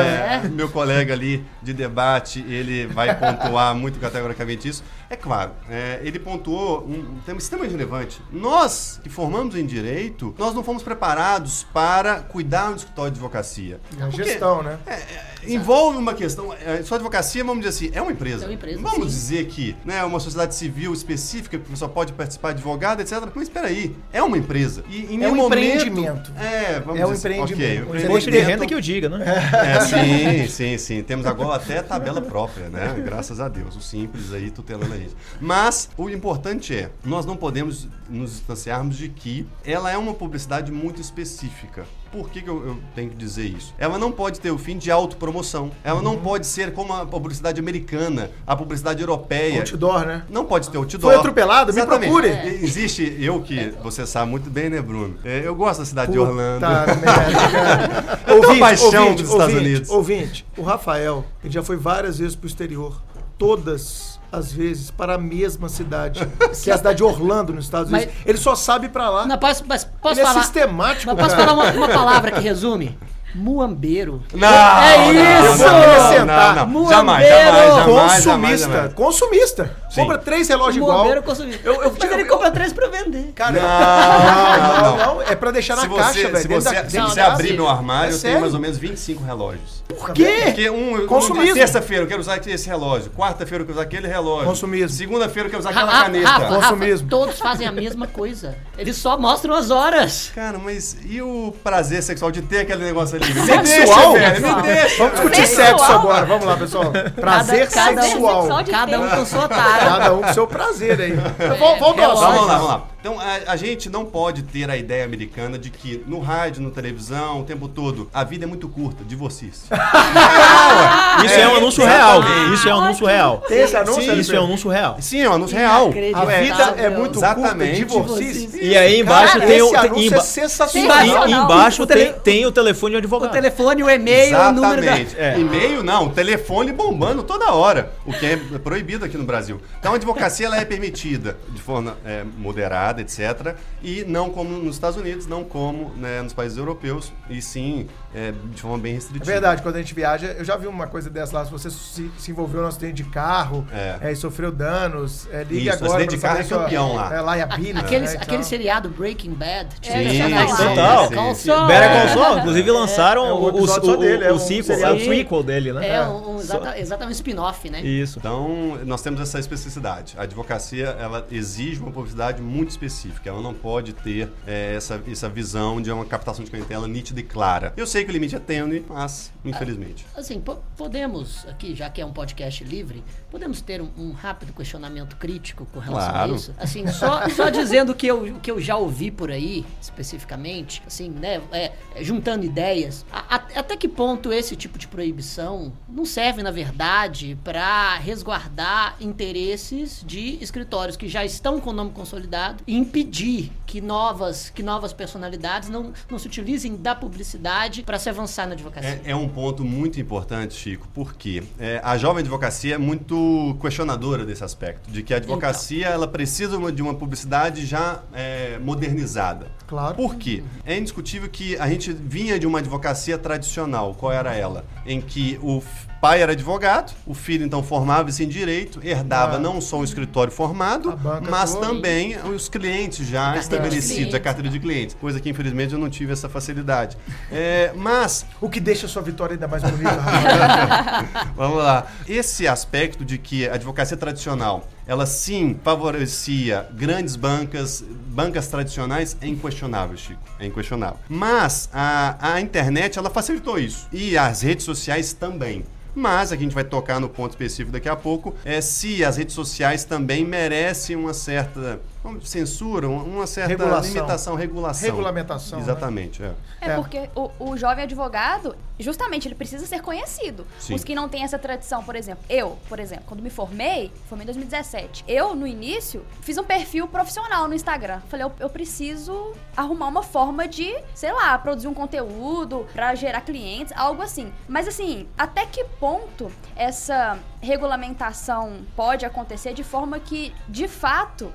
né? é, Meu colega ali de debate, ele vai pontuar muito categoricamente isso. É claro, é, ele pontuou um tema extremamente relevante. Nós, que formamos em Direito, nós não fomos preparados para cuidar do escritório de advocacia. É gestão, né? É, é, envolve uma questão. É, sua advocacia, vamos dizer assim, é uma empresa. É uma empresa, Vamos sim. dizer que né, é uma sociedade civil específica, que só pode participar advogado, etc. Mas espera aí, é uma empresa. E em É um nenhum momento- empreendimento. É, vamos É um dizer assim, empreendimento. ok, Um Imposto de renda que eu diga, né? É, sim, sim, sim. Temos agora até tabela própria, né? Graças a Deus. O simples aí tutelando a gente. Mas o importante é, nós não podemos nos distanciarmos de que ela é uma publicidade muito específica. Por que, que eu, eu tenho que dizer isso? Ela não pode ter o fim de autopromoção. Ela não pode ser como a publicidade americana, a publicidade europeia. Outdoor, né? Não pode ter outdoor. Foi atropelado? Me Exatamente. procure. E- Existe, eu que você sabe muito bem, né, Bruno? É, eu gosto da cidade de Puta Orlando. merda. Eu paixão dos Estados ouvinte, Unidos. Ouvinte, o Rafael, ele já foi várias vezes pro exterior. Todas as vezes para a mesma cidade, que é a cidade de Orlando, nos Estados Mas- Unidos. Ele só sabe pra lá. Não, posso, mas posso ele falar? é sistemático, mas posso cara. falar uma, uma palavra que resume? Muambeiro. Não, É isso! Não, não, não, não. Muambeiro! Jamais, jamais, jamais, Consumista. jamais, jamais. Consumista. Sim. Compra três relógios igual. Muambeiro consumir. Eu, eu, mas ele compra três pra vender. Cara, Não, não, não, é pra deixar na caixa, velho. se você, se você abrir meu armário, É eu tenho mais ou menos 25 relógios. Porra, Quê? Porque um, Consumismo. um terça-feira eu quero usar esse relógio, quarta-feira eu quero usar aquele relógio, Consumismo. segunda-feira eu quero usar aquela caneta. Consumismo. todos fazem a mesma coisa. Eles só mostram as horas. Cara, mas e o prazer sexual de ter aquele negócio ali? Sexual? deixa, deixa. Vamos discutir Sexual. sexo agora. Vamos lá, pessoal. Prazer cada- sexual. sexual de Cada um com sua tara. Cada um com seu prazer aí. Volta relógio. assunto. Vamos lá, vamos lá. Então, a, a gente não pode ter a ideia americana de que no rádio, na televisão, o tempo todo, a vida é muito curta, divorcie-se. Isso é, um anúncio exatamente. real. Isso é um anúncio real. Tem esse anúncio, Sim? Isso é um anúncio real. Sim, é um anúncio real. A vida é muito Exatamente. curta, divorcie E aí embaixo Cara, tem o. tem- emba- é sensacional. e- embaixo O tele- tem, tem o telefone de O advogado. telefone, o e-mail, o número da... Exatamente. É. E-mail não, telefone bombando toda hora, o que é proibido aqui no Brasil. Então a advocacia ela é permitida de forma é, etc. E não como nos Estados Unidos, não como né, nos países europeus, e sim é, de forma bem É restritiva. verdade, quando a gente viaja, eu já vi uma coisa dessa lá, se você se, se envolveu num acidente de carro É. é, e sofreu danos, é, ligue Isso, agora. acidente de carro é sua- campeão lá. É, liability, Aquele, né, e aquele tal. seriado Breaking Bad. tinha Sim, sim, total. Sim. Saul. Better Call Saul, inclusive lançaram É um o, o, o- dele, é o um sequel, é o prequel dele, né? É, um, um exata- exatamente um spin-off, né? Isso. Então, nós temos essa especificidade. A advocacia, ela exige uma publicidade muito específica. Ela não pode ter é, essa, essa visão de uma captação de clientela nítida e clara. Eu sei que o limite é tênue, mas, infelizmente. Assim, po- podemos, aqui, já que é um podcast livre, podemos ter um, um rápido questionamento crítico com relação Claro. a isso? Assim, só, só dizendo o que eu, que eu já ouvi por aí, especificamente, assim, né, é, juntando ideias, a- a- até que ponto esse tipo de proibição não serve, na verdade, para resguardar interesses de escritórios que já estão com o nome consolidado e impedir que novas, que novas personalidades não, não se utilizem da publicidade para se avançar na advocacia? É, é um ponto muito importante, Chico, porque é, a jovem advocacia é muito questionadora desse aspecto, de que a advocacia ela precisa de uma publicidade já é, modernizada. Claro. Por quê? É indiscutível que a gente vinha de uma advocacia tradicional. Qual era ela? Em que o pai era advogado, o filho então formava-se em direito, herdava Ah. não só um escritório formado, mas toda. também os clientes já estabelecidos, a carteira de clientes. Coisa que infelizmente eu não tive essa facilidade. É, mas O que deixa a sua vitória ainda mais bonita. Vamos lá. Esse aspecto de que a advocacia tradicional, ela sim favorecia grandes bancas, bancas tradicionais, é inquestionável, Chico. É inquestionável. Mas a, a internet, ela facilitou isso. E as redes sociais também. Mas, a gente vai tocar no ponto específico daqui a pouco, é se as redes sociais também merecem uma certa censura, uma- certa Regulação. limitação, regulação. Regulamentação, né? Exatamente, é. É, É. porque o, o jovem advogado, justamente, ele precisa ser conhecido. Sim. Os que não têm essa tradição, por exemplo, eu, por exemplo, quando me formei, formei em 2017, eu, no início, fiz um perfil profissional no Instagram. Falei, eu, eu preciso arrumar uma forma de, sei lá, produzir um conteúdo pra gerar clientes, algo assim. Mas assim, até que ponto essa regulamentação pode acontecer de forma que, de fato,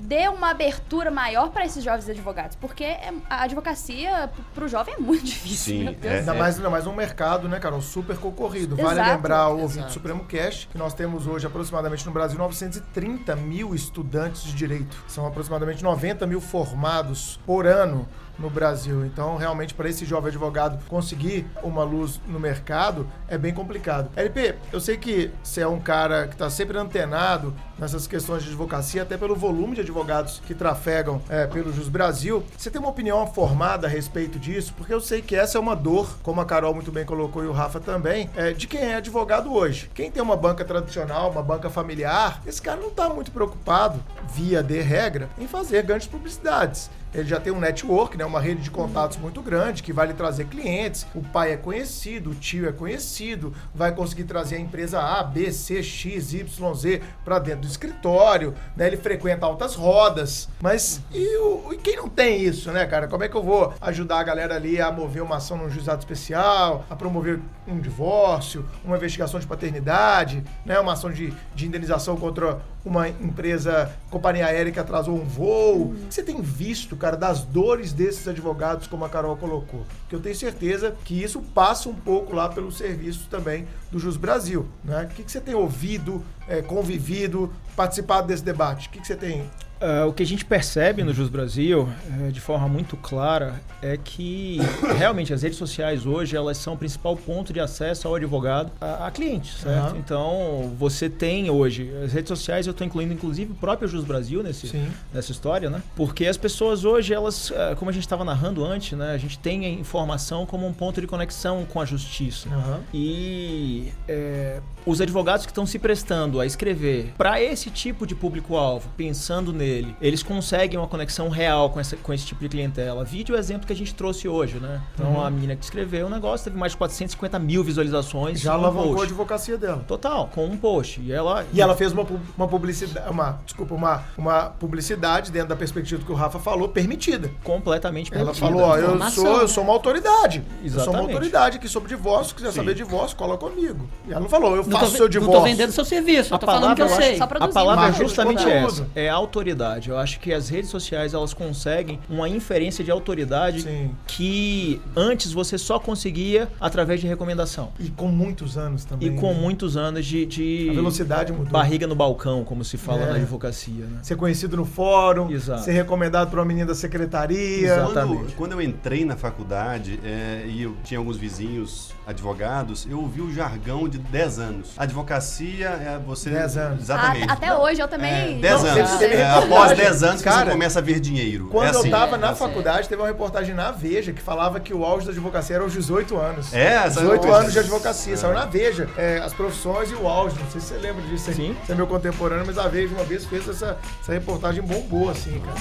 dê uma abertura maior para esses jovens advogados, porque é- a advocacia para o jovem é muito difícil. Sim, é- Ainda mais, ainda mais um mercado, né, Carol? Super concorrido. Vale Exato. lembrar o ouvinte do Supremo Cast que nós temos hoje aproximadamente no Brasil 930 mil estudantes de direito. São aproximadamente 90 mil formados por ano no Brasil. Então, realmente, para esse jovem advogado conseguir uma luz no mercado é bem complicado. LP, eu sei que você é um cara que está sempre antenado nessas questões de advocacia, até pelo volume de advogados que trafegam é, pelo Jus Brasil. Você tem uma opinião formada a respeito disso? Porque eu sei que essa é uma dor, como a Carol muito bem colocou e o Rafa também, é, de quem é advogado hoje. Quem tem uma banca tradicional, uma banca familiar, esse cara não está muito preocupado, via de regra, em fazer grandes publicidades. Ele já tem um network, né, uma rede de contatos muito grande que vai lhe trazer clientes. O pai é conhecido, o tio é conhecido, vai conseguir trazer a empresa A, B, C, X, Y, Z para dentro do escritório, né? Ele frequenta altas rodas. Mas e, o- e quem não tem isso, né, cara? Como é que eu vou ajudar a galera ali a mover uma ação num juizado especial, a promover um divórcio, uma investigação de paternidade, né? Uma ação de, de indenização contra uma empresa, companhia aérea que atrasou um voo. O que você tem visto, cara, das dores desses advogados, como a Carol colocou? Que eu tenho certeza que isso passa um pouco lá pelo serviço também do Jus Brasil, né? O que, que você tem ouvido, é, convivido, participado desse debate? O que, que você tem Uh, o que a gente percebe no Jus Brasil, uh, de forma muito clara, é que realmente as redes sociais hoje elas são o principal ponto de acesso ao advogado a, a clientes, certo? Uhum. Então você tem hoje as redes sociais, eu estou incluindo inclusive o próprio Jus Brasil nesse, Sim. nessa história, né? Porque as pessoas hoje elas, uh, como a gente estava narrando antes, né? A gente tem a informação como um ponto de conexão com a justiça Aham. e é, os advogados que estão se prestando a escrever para esse tipo de público-alvo, pensando nele, eles conseguem uma conexão real com, essa, com esse tipo de clientela. Vídeo é o exemplo que a gente trouxe hoje, né? Então Uhum. a menina que escreveu o negócio teve mais de 450 mil visualizações. Já com um alavancou a advocacia dela. Total, com um post. E ela. E ela fez uma, uma publicidade, uma, desculpa, uma, uma publicidade dentro da perspectiva do que o Rafa falou, permitida. completamente Ela permitida. falou, ó, eu Informação, sou, eu né? sou uma autoridade. Eu sou uma Exatamente. autoridade aqui sobre divórcio, quiser Sim. saber de divórcio, cola comigo. E ela não falou, eu Não tô, faço seu não divórcio. tô vendendo seu serviço, eu A tô falando que eu palavra, sei. Só a palavra é justamente conteúdo. essa. É autoridade. Eu acho que as redes sociais elas conseguem uma inferência de autoridade Sim. que antes você só conseguia através de recomendação. E com muitos anos também. E com né? muitos anos de, de A velocidade mudou. barriga no balcão, como se fala É. na advocacia, né? Ser conhecido no fórum, Exato. ser recomendado por uma menina da secretaria. Exato. Quando, Exatamente. quando eu entrei na faculdade é, e eu tinha alguns vizinhos advogados, eu ouvi o jargão de 10 anos. Advocacia é você. 10 anos. Exatamente. A- até hoje eu também. É, 10 Não, anos. É. após 10 anos que Cara, você começa a ver dinheiro. Quando é assim. eu tava é, na sei. faculdade, teve uma reportagem na Veja que falava que o auge da advocacia era aos 18 anos. É, essa 18 coisa. anos de advocacia, saiu na Veja. É, as profissões e o auge. Não sei se você lembra disso. Você- Sim. Você é meu contemporâneo, mas a Veja uma vez fez essa, essa reportagem bombou, assim, cara.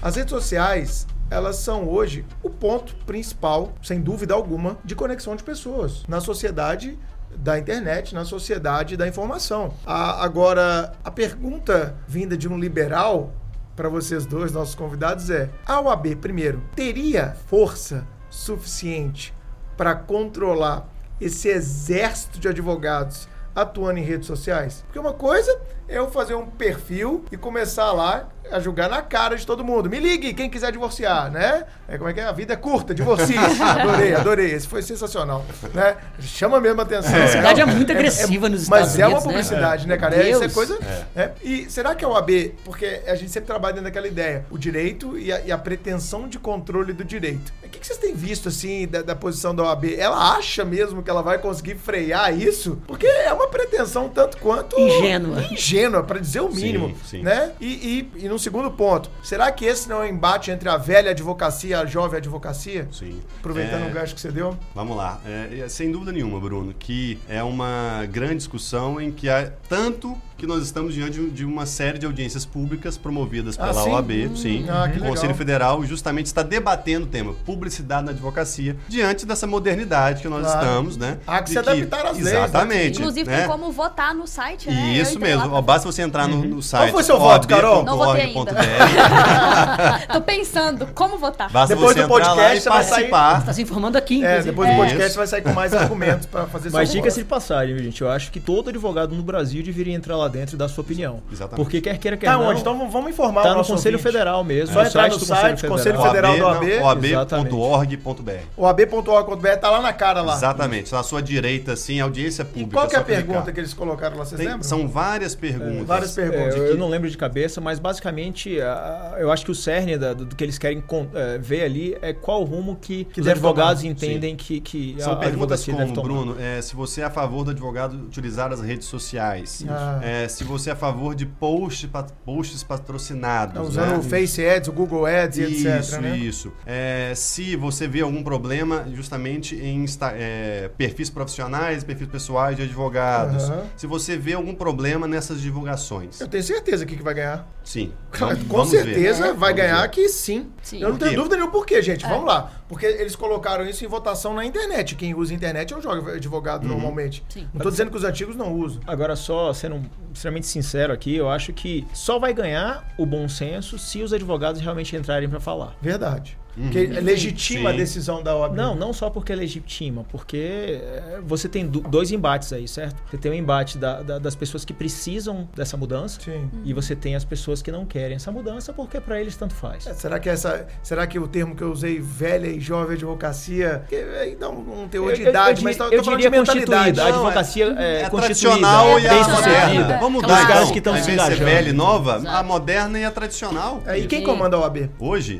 As redes sociais, elas são hoje o ponto principal, sem dúvida alguma, de conexão de pessoas na sociedade da internet, na sociedade da informação. A- agora, a pergunta vinda de um liberal para vocês dois, nossos convidados, é: a OAB, primeiro, teria força suficiente para controlar esse exército de advogados atuando em redes sociais? Porque uma coisa é eu fazer um perfil e começar lá a julgar na cara de todo mundo. Me ligue, quem quiser divorciar, né? É, como é que é? A vida é curta, divorcie. adorei, adorei. Esse foi sensacional, né? Chama mesmo a atenção. A publicidade é muito agressiva nos Mas Estados é uma Unidos, né? publicidade, né, cara? É, isso é Deus. coisa... É. E será que a OAB... Porque a gente sempre trabalha dentro daquela ideia. O direito e a, e a pretensão de controle do direito. O que, que vocês têm visto, assim, da, da posição da OAB? Ela acha mesmo que ela vai conseguir frear isso? Porque é uma pretensão tanto quanto... Ingênua. Ingênua, pra dizer o mínimo. Sim, sim. Né? E, e, e no segundo ponto, será que esse não é um embate entre a velha advocacia e a jovem advocacia? Sim. Aproveitando É, o gancho que você deu. Vamos lá. É, é, sem dúvida nenhuma, Bruno, que é uma grande discussão em que há tanto que nós estamos diante de- uma série de audiências públicas promovidas Ah, pela sim? OAB, Hum, sim. ah, que o legal. Conselho Federal justamente está debatendo o tema publicidade na advocacia diante dessa modernidade que nós Claro. estás, né? Há que De se adaptar às leis, né? Exatamente. Inclusive né? tem como votar no site, né? Isso mesmo. lá basta você entrar no, no site. Qual foi seu voto, Carol? Não votei. Tô pensando como votar. Basta Depois do podcast, e você vai sair- participar. Tá se informando aqui, É, inclusive. depois do É. podcast Isso. vai sair com mais argumentos pra fazer Mas voto. de passagem, viu, gente, eu acho que todo advogado no Brasil deveria entrar lá dentro e dar sua opinião. Exatamente. Porque quer queira, quer Tá não, onde? Então vamos informar tá o no nosso Conselho ouvinte. Federal mesmo. Só no entrar no do site, Conselho Federal do OAB. OAB.org.br. O ab.org.br tá lá na cara lá. Exatamente, na sua direita, assim, audiência E pública. qual que é a só pergunta que eles colocaram lá, vocês lembram? são várias perguntas. várias É, perguntas. eu não lembro de cabeça, mas basicamente a- eu acho que o cerne da- do, do que eles querem con- é, ver ali é qual rumo que, os deve advogados tomar. entendem que, que São a, a perguntas advocacia como. Bruno, é, se você é a favor do advogado utilizar as redes sociais, Ah. é, se você é a favor de post, pa- posts patrocinados, Tá usando né? o Face Ads, o Google Ads e Isso, etc, né? isso. É, se você vê algum problema justamente em é, perfis profissionais, perfis pessoais de advogados, Aham. se você vê algum problema nessas divulgações, Eu tenho certeza que que vai ganhar. sim. Cara, vamos- com vamos ver. certeza É. vai Vamos ganhar ver. que sim. Sim. Eu não tenho dúvida nenhuma por quê, gente. Vamos lá. Porque eles colocaram isso em votação na internet. Quem usa internet é o joga advogado normalmente. Sim. Não tô dizendo que os antigos não usam. Agora só sendo um- extremamente sincero aqui, eu acho que só vai ganhar o bom senso se os advogados realmente entrarem para falar. Verdade. Que legitima a Sim. decisão da OAB. Não, não só porque é legitima, porque é, você tem do- dois embates aí, certo? Você tem o embate da- da- das pessoas que precisam dessa mudança Sim. e você tem as pessoas que não querem essa mudança porque para eles tanto faz. É, Será que essa, será que o termo que eu usei, velha e jovem advocacia, que um, um teor de Eu- eu- idade, eu mas tá, eu tô falando diria de mentalidade. constituída. A Não, advocacia é, É constituída, tradicional e a bem sucedida. Vamos Os mudar, caras então. que estão se engajando. e nova, Exato. a moderna e a tradicional. Aí quem Sim. comanda a OAB? Hoje,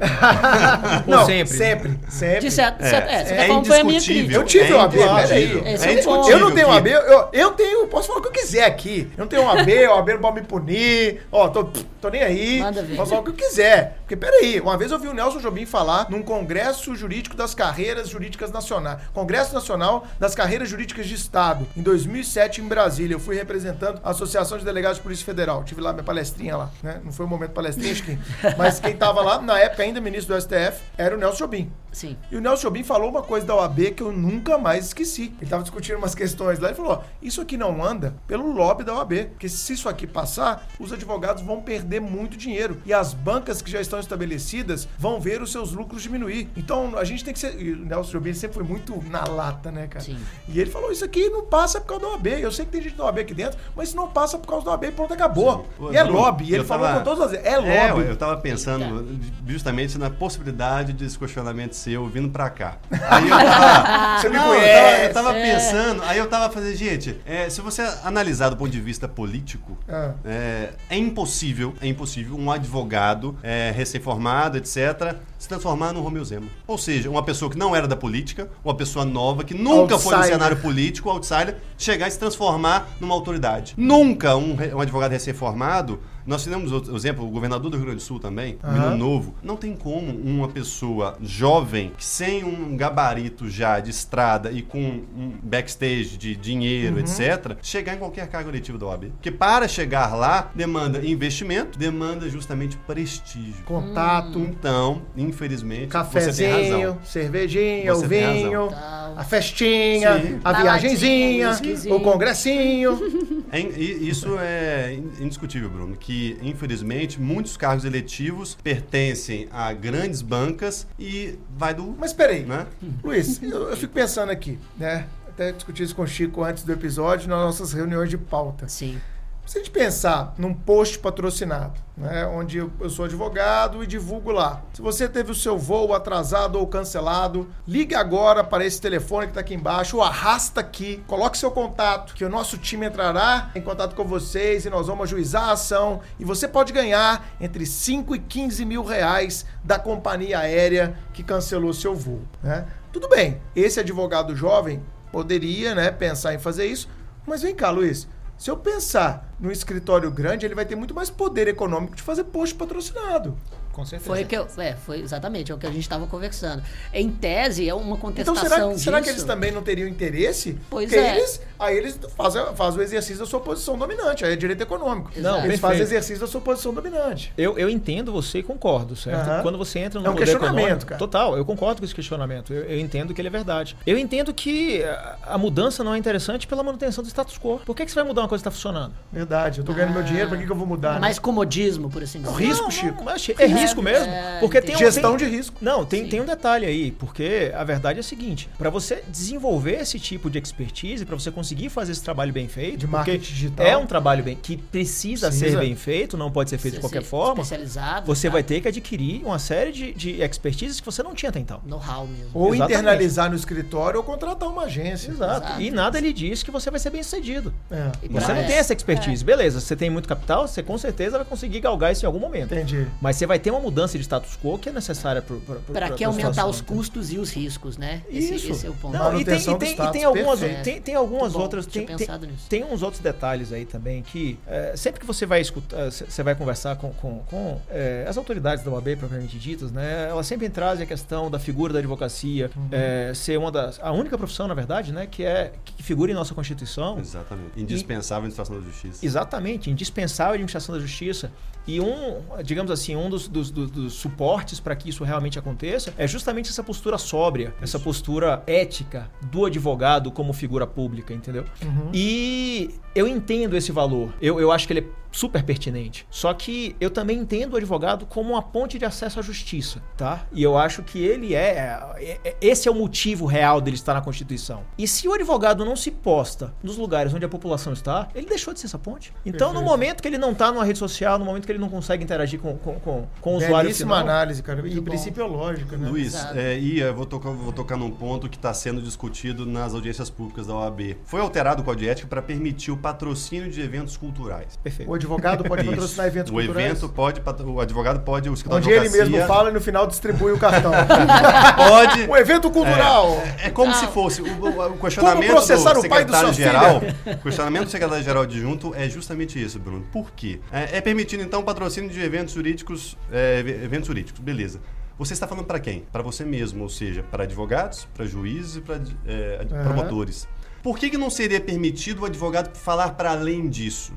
Ou Não, sempre. sempre. Sempre. De certo, É, certo- é, você tá é falando foi a minha indiscutível. Eu tive É OAB, peraí. É é. Eu não tenho OAB, eu, eu tenho, posso falar o que eu quiser aqui. Eu não tenho OAB, OAB não pode me punir. Ó, tô, tô nem aí. Manda ver. Posso falar o que eu quiser. Porque peraí, uma vez eu vi o Nelson Jobim falar num Congresso Jurídico das Carreiras Jurídicas Nacionais. Congresso Nacional das Carreiras Jurídicas de Estado, em 2007 em Brasília. Eu fui representando a Associação de Delegados de Polícia Federal. Tive lá minha palestrinha lá, né? Não foi o momento palestrinha, acho que. Mas quem tava lá, na época ainda ministro do STF, era o Nelson Jobim. Sim. E o Nelson Jobim falou uma coisa da OAB que eu nunca mais esqueci. Ele tava discutindo umas questões lá e falou: ó, isso aqui não anda pelo lobby da OAB. Porque se isso aqui passar, os advogados vão perder muito dinheiro. E as bancas que já estão estabelecidas vão ver os seus lucros diminuir. Então a gente tem que ser. E o Nelson Jobim sempre foi muito na lata, né, cara? Sim. E ele falou: isso aqui não passa por causa da OAB. Eu sei que tem gente da OAB aqui dentro, mas isso não passa por causa da OAB pronto, acabou. Sim. E é Bruno, lobby. E ele eu falou tava- com todas as. É É, lobby. eu tava pensando justamente na possibilidade desse questionamento seu vindo pra cá. Aí eu tava, Você me Não, eu conhece. tava, eu tava É. pensando, aí eu tava fazendo, gente, é, se você analisar do ponto de vista político, Ah. é, é impossível, é impossível um advogado é, recém-formado, etc., se transformar no Romeu Zema. Ou seja, uma pessoa que não era da política, uma pessoa nova, que nunca foi no Outsider. cenário político, outsider, chegar e se transformar numa autoridade. Nunca um, um advogado recém-formado nós tivemos outro exemplo, o governador do Rio Grande do Sul também, um Aham. menino novo. Não tem como uma pessoa jovem, sem um gabarito já de estrada e com um backstage de dinheiro, etc., chegar em qualquer cargo eletivo da OAB. Porque para chegar lá, demanda investimento, demanda justamente prestígio. Contato. Então, infelizmente, você tem Cafezinho, razão. cervejinha, Você o vinho, a festinha, Sim. a Baladinha, viagenzinha, o congressinho. É isso é in- indiscutível, Bruno, que infelizmente muitos cargos eletivos pertencem a grandes bancas e vai do. Mas peraí, Né? Luiz, eu, eu fico pensando aqui, né? Até discuti isso com o Chico antes do episódio, nas nossas reuniões de pauta. Sim. Se a gente pensar num post patrocinado, né, onde eu, sou advogado e divulgo lá. Se você teve o seu voo atrasado ou cancelado, ligue agora para esse telefone que está aqui embaixo, ou arrasta aqui, coloque seu contato, que o nosso time entrará em contato com vocês e nós vamos ajuizar a ação. E você pode ganhar entre 5 e 15 mil reais da companhia aérea que cancelou seu voo. Né? Tudo bem, esse advogado jovem poderia né, pensar em fazer isso, mas vem cá, Luiz. Se eu pensar no escritório grande, ele vai ter muito mais poder econômico de fazer post patrocinado. Com certeza. Foi que eu, é, foi exatamente é o que a gente estava conversando. Em tese, é uma Então contestação será, disso. será que eles também não teriam interesse? Pois Porque é. eles, aí eles fazem, fazem o exercício da sua posição dominante, aí é direito econômico. Não, eles perfeito. fazem exercício da sua posição dominante. Eu, eu entendo você e concordo, certo? Quando você entra no É um poder questionamento, econômico, cara. Total, eu concordo com esse questionamento. Eu, eu entendo que ele é verdade. Eu entendo que a, mudança não é interessante pela manutenção do status quo. Por que, que você vai mudar uma coisa que está funcionando? Verdade, eu tô ganhando meu dinheiro, pra que, que eu vou mudar? né? Mais comodismo, por assim É dizer. o risco, Não, Chico. não, é, é risco mesmo. É, porque tem um- Gestão tem- de risco. Não, tem, Sim. tem um detalhe aí, porque a verdade é a seguinte: para você desenvolver esse tipo de expertise, para você conseguir fazer esse trabalho bem feito, De porque marketing digital. é um trabalho bem que precisa, Precisa. ser bem feito, não pode ser feito de qualquer forma. Especializado. Você tá? vai ter que adquirir uma série de, de expertises que você não tinha até então. Know-how mesmo. Ou Exatamente. internalizar no escritório ou contratar uma agência. Exato. Exato. E nada lhe diz que você vai ser bem sucedido. É, Você não é, tem essa expertise. Beleza, você tem muito capital, você com certeza vai conseguir galgar isso em algum momento. entendi. Mas você vai ter uma mudança de status quo que é necessária para Para que aumentar os custos e os riscos, né? Esse, Isso. esse é o ponto. Não, e tem, e tem, e tem algumas, perfeito. tem, tem algumas bom, outras. Tem, tem, pensado nisso. tem uns outros detalhes aí também que é, sempre que você vai escutar, você vai conversar com, com, com, é, as autoridades da OAB propriamente ditas, né? Elas sempre trazem a questão da figura da advocacia Uhum. é, ser uma das. A única profissão, na verdade, né? Que é que figura em nossa Constituição. Exatamente. Indispensável a administração da justiça. Exatamente, indispensável a administração da justiça. E um, digamos assim, um dos, dos dos, dos- suportes para que isso realmente aconteça é justamente essa postura sóbria, essa postura ética do advogado como figura pública, entendeu? E eu entendo esse valor. Eu, eu acho que ele é super pertinente. Só que eu também entendo o advogado como uma ponte de acesso à justiça, tá? E eu acho que ele é, é- é- esse é o motivo real dele estar na Constituição. E se o advogado não se posta nos lugares onde a população está, ele deixou de ser essa ponte. Então, no Perfeito. momento que ele não tá numa rede social, no momento que ele não consegue interagir com, com, com, com o usuário Belíssima final, análise, cara. E Muito bom. princípio lógico, né? Luiz, é, e eu vou tocar, vou tocar num ponto que está sendo discutido nas audiências públicas da OAB. Foi alterado o Código de Ética para permitir o patrocínio de eventos culturais. Perfeito. O advogado pode Isso. patrocinar eventos o culturais. evento pode, o advogado pode, o escritório Onde de ele mesmo fala e no final distribui o cartão. pode. um evento cultural. É como Ah. se fosse o, o- o questionamento Como processar do o pai do seu secretário-geral. O questionamento do secretário-geral adjunto é justamente isso, Bruno. Por quê? É, é permitido, então, o patrocínio de eventos jurídicos, é, ev- eventos jurídicos, beleza. Você está falando para quem? Para você mesmo, ou seja, para advogados, para juízes e para é, Aham. promotores. Por que, que não seria permitido o advogado falar para além disso?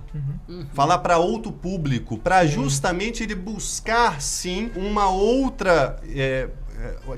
Uhum. Falar para outro público, para justamente ele buscar, sim, uma outra. é,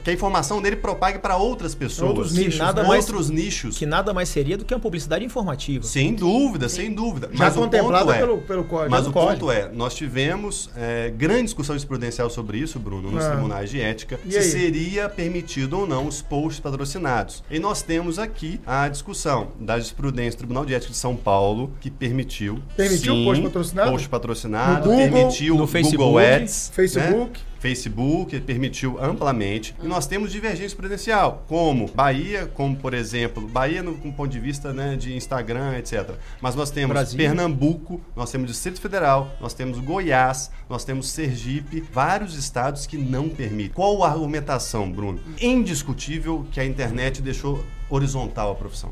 que a informação dele propague para outras pessoas. Outros nichos, nada né? mais- Outros nichos. Que nada mais seria do que uma publicidade informativa. Sem dúvida, sem dúvida. Já Mas o contemplada ponto é, pelo, pelo código. mas o código. ponto é, nós tivemos é, grande discussão jurisprudencial sobre isso, Bruno, nos Ah. tribunais de ética, E se aí? seria permitido ou não os posts patrocinados. E nós temos aqui a discussão da jurisprudência do Tribunal de Ética de São Paulo, que permitiu. Permitiu sim, post patrocinado? Post patrocinado, No Google, permitiu no Google Facebook, Ads. Facebook. né? Facebook permitiu amplamente. E nós temos divergência prudencial, como Bahia, como por exemplo, Bahia no com ponto de vista né, de Instagram, etc. Mas nós temos Brasília. Pernambuco, nós temos Distrito Federal, nós temos Goiás, nós temos Sergipe, vários estados que não permitem. Qual a argumentação, Bruno? Indiscutível que a internet deixou horizontal a profissão.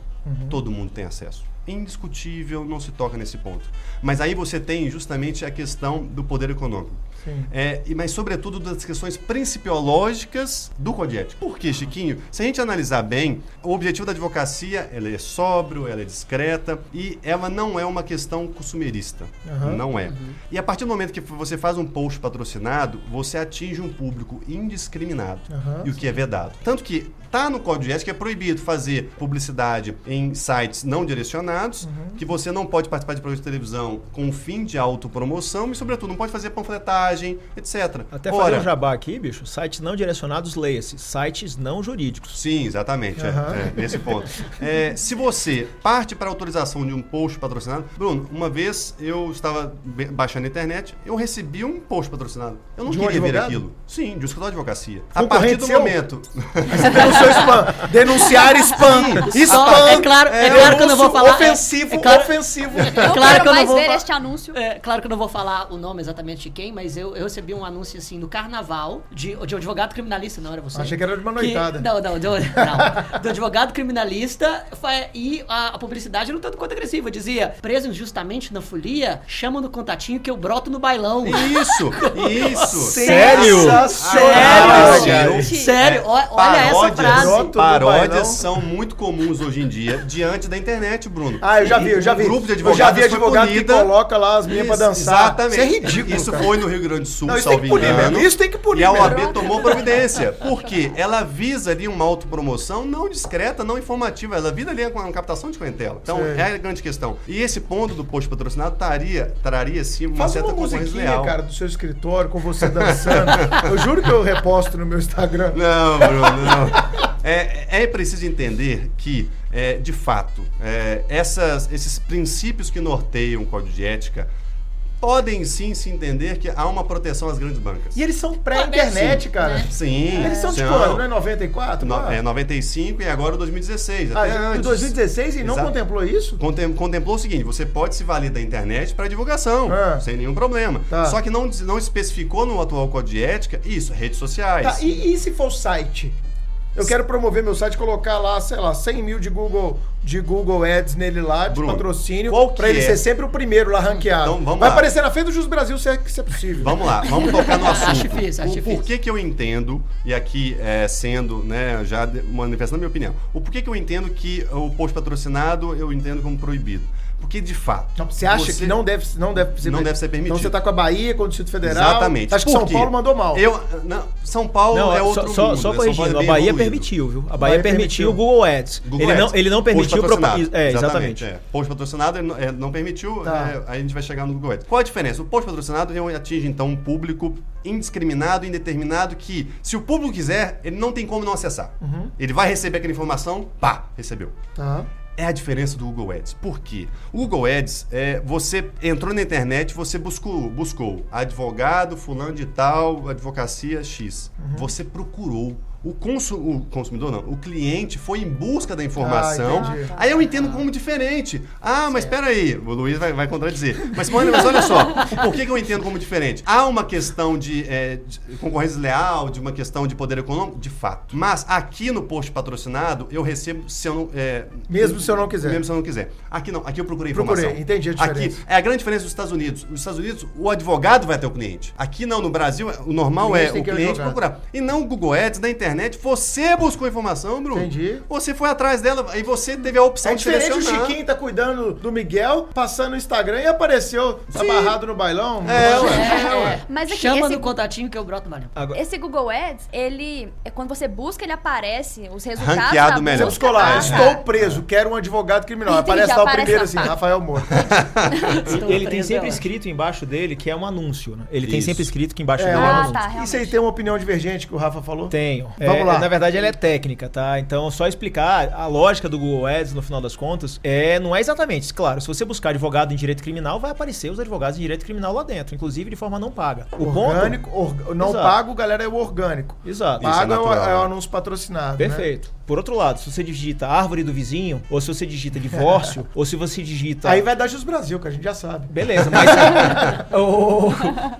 Todo mundo tem acesso. Indiscutível, não se toca nesse ponto. Mas aí você tem justamente a questão do poder econômico. Sim. É, e- mas, sobretudo, das questões principiológicas do Código Ético. Por quê, Chiquinho? Se a gente analisar bem, o objetivo da advocacia ela é sóbrio, ela é discreta e ela não é uma questão consumerista. Aham. Não é. E a partir do momento que você faz um post patrocinado, você atinge um público indiscriminado. Aham. E o que é vedado. Tanto que tá no Código de Ética que é proibido fazer publicidade em sites não direcionados, Uhum. que você não pode participar de programas de televisão com fim de autopromoção e, sobretudo, não pode fazer panfletagem, etc. Até Ora, fazer um jabá aqui, bicho. Sites não direcionados, leia-se. Sites não jurídicos. Sim, exatamente. é, Aham. é, nesse ponto. É, se você parte para a autorização de um post patrocinado, Bruno, uma vez eu estava baixando a internet, eu recebi um post patrocinado. Eu não De um queria ver advogado? aquilo. Sim, de um escritório de advocacia. A partir do seu? momento. Você denunciou spam. Denunciar spam. Spam. É claro, é claro que eu não vou falar. é- Ofensivo, é claro- ofensivo. É claro que eu não vou ver este anúncio. É, claro que eu não vou falar o nome exatamente de quem, mas eu, eu recebi um anúncio assim no carnaval de, de um advogado criminalista, não era você? Achei que era de uma Que- noitada. não, não, do, não. Do advogado criminalista e a, a publicidade era um tanto quanto agressiva. Dizia, preso injustamente na folia, chama no contatinho que eu broto no bailão. Isso, isso. Sério? Sensacional, Sério? Sério? Ó- Olha essa Paródias, frase. Do bailão. paródias são muito comuns hoje em dia diante da internet, Bruno. Ah, eu já vi, eu já Um vi. grupo de eu advogados já vi advogado que coloca lá as minhas pra dançar. Exatamente. Isso é ridículo, Isso cara. foi no Rio Grande do Sul, Não, isso tem que punir engano. Isso tem que punir E a mesmo. OAB tomou providência. Por quê? Ela visa ali uma autopromoção não discreta, não informativa. Ela visa ali uma captação de clientela. Então, Sei. é a grande questão. E esse ponto do post patrocinado traria, traria sim, uma Faz certa uma musiquinha, leal. cara, do seu escritório com você dançando. eu juro que eu reposto no meu Instagram. Não, Bruno, não. É, é preciso entender que, é, de fato, é, essas, esses princípios que norteiam o código de ética podem sim se entender que há uma proteção às grandes bancas. E eles são pré-internet, Sim. cara. Sim, Eles são de são. quando? Não é 94? No- é 95 e agora 2016, Ah, até em antes. 2016 e não Exato. contemplou isso? Contem- contemplou o seguinte: você pode se valer da internet para divulgação, Ah. sem nenhum problema. Tá. Só que não, não especificou no atual código de ética isso, redes sociais. Tá, e, e se for site? Eu quero promover meu site, colocar lá, sei lá, 100 mil de Google, de Google Ads nele lá, de Bruno, patrocínio, qual que pra ele é? ser sempre o primeiro lá ranqueado. Então, vamos Vai lá. aparecer na frente do Jus Brasil se é, se é possível. Vamos lá, vamos tocar no assunto. Acho difícil, acho o difícil. porquê que eu entendo, e aqui é, sendo, né, já manifestando a minha opinião, o porquê que eu entendo que o post patrocinado eu entendo como proibido. Porque, de fato. Não, você acha que não deve, não deve ser Não deve ser permitido. Então você tá com a Bahia, com o Distrito Federal. Exatamente. Acho que São? Paulo mandou mal. Eu, não, São Paulo Não, é outro só, mundo. só né? Corrigindo, Paulo é a Bahia evoluído. permitiu, viu? A Bahia, Bahia permitiu o. Google Ads. Google ele, não, Ads. ele não Post permitiu patrocinado. propaganda. É, exatamente. É. Post patrocinado ele não, é, não permitiu, Tá. é, aí a gente vai chegar no Google Ads. Qual a diferença? O post patrocinado ele atinge, então, um público indiscriminado, indeterminado, que se o público quiser, ele não tem como não acessar. Uhum. Ele vai receber aquela informação, pá, recebeu. Tá. É a diferença do Google Ads. Por quê? O Google Ads, é, você entrou na internet, você buscou, buscou advogado, fulano de tal, advocacia X. Uhum. Você procurou. O, consu- o consumidor não, o cliente foi em busca da informação. Ah, aí eu entendo como diferente. Ah, mas espera aí, o Luiz vai, vai contradizer. Mas, mas olha só, por que, que eu entendo como diferente? Há uma questão de, é, de concorrência leal, de uma questão de poder econômico, de fato. Mas aqui no post patrocinado, eu recebo se eu não. é, Mesmo se eu não quiser. mesmo se eu não quiser. Aqui não, aqui eu procurei Procurei, informação. entendi a diferença. Aqui é a grande diferença dos Estados Unidos. Nos Estados Unidos, o advogado vai até o cliente. Aqui não, no Brasil, o normal O é o ir ao cliente procurar. E não o Google Ads da internet. Você buscou informação, Bruno. Entendi. Você foi atrás dela e você teve a opção É de diferente o selecionar. Chiquinho tá cuidando do Miguel, passando no Instagram e apareceu Sim. amarrado no bailão. É, ué. É, é. Mas aqui, Chama esse- no contatinho que eu broto. Agora, Esse Google Ads, ele. É quando você busca, ele aparece os resultados. Ranqueado da melhor. Vamos busca. colar. Ah, tá. Estou preso, quero um advogado criminal. Entendi, aparece lá o primeiro assim. Rafael Moura. Ele tem sempre é escrito embaixo dele que é um anúncio, né? Ele tem Isso. sempre escrito que embaixo É, dele é um ah, anúncio. tá, E realmente. você tem uma opinião divergente que o Rafa falou? Tenho. Vamos É, lá. Na verdade, ela é técnica, tá? Então, só explicar a lógica do Google Ads, no final das contas, é, não é exatamente. Claro, se você buscar advogado em direito criminal, vai aparecer os advogados em direito criminal lá dentro, inclusive de forma não paga. O orgânico, ponto. org- não Exato. pago, galera, é o orgânico. Exato. Isso é Pago é, o, é o né? anúncio patrocinado. né? Por outro lado, se você digita árvore do vizinho, ou se você digita divórcio, ou se você digita. Aí vai dar Jus Brasil, que a gente já sabe. Beleza, mas o,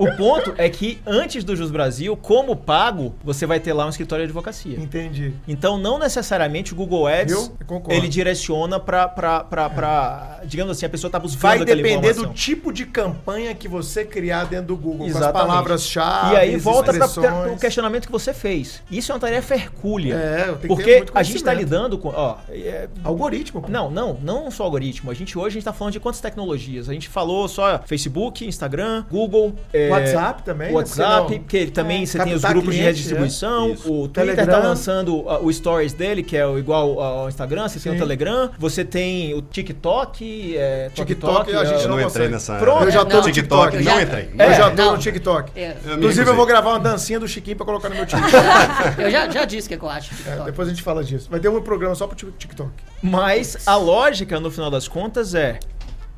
o ponto é que antes do Jus Brasil, como pago, você vai ter lá um escritório de advocacia. Entendi. Então, não necessariamente o Google Ads Viu? Eu concordo. ele direciona pra, pra- digamos assim, a pessoa tá buscando Vai depender do tipo de campanha que você criar dentro do Google, com as Exatamente. palavras-chave, E aí volta para o questionamento que você fez. Isso é uma tarefa hercúlea. É, eu tenho que ter porque muito a gente está lidando com. Ó, é, Algoritmo. pô. não, não, não só algoritmo. A gente hoje a gente tá falando de quantas tecnologias? A gente falou só Facebook, Instagram, Google, é, WhatsApp também, né? WhatsApp, Porque não- que ele também É, você tem os grupos de cliente, redistribuição, é. Isso. o Twitter Telegram. tá lançando uh, o stories dele, que é o igual ao Instagram, você tem Sim. o Telegram, você tem o TikTok, é, TikTok, a gente Eu não não entrei nessa. Pronto. Eu já tô no TikTok, não entrei. Eu É, já tô não. no TikTok. É, Inclusive, eu vou gravar uma dancinha do Chiquinho pra colocar no meu TikTok. eu já, disse o que eu acho. É, TikTok. depois a gente fala disso. Vai ter um programa só pro TikTok. Mas a lógica, no final das contas, é.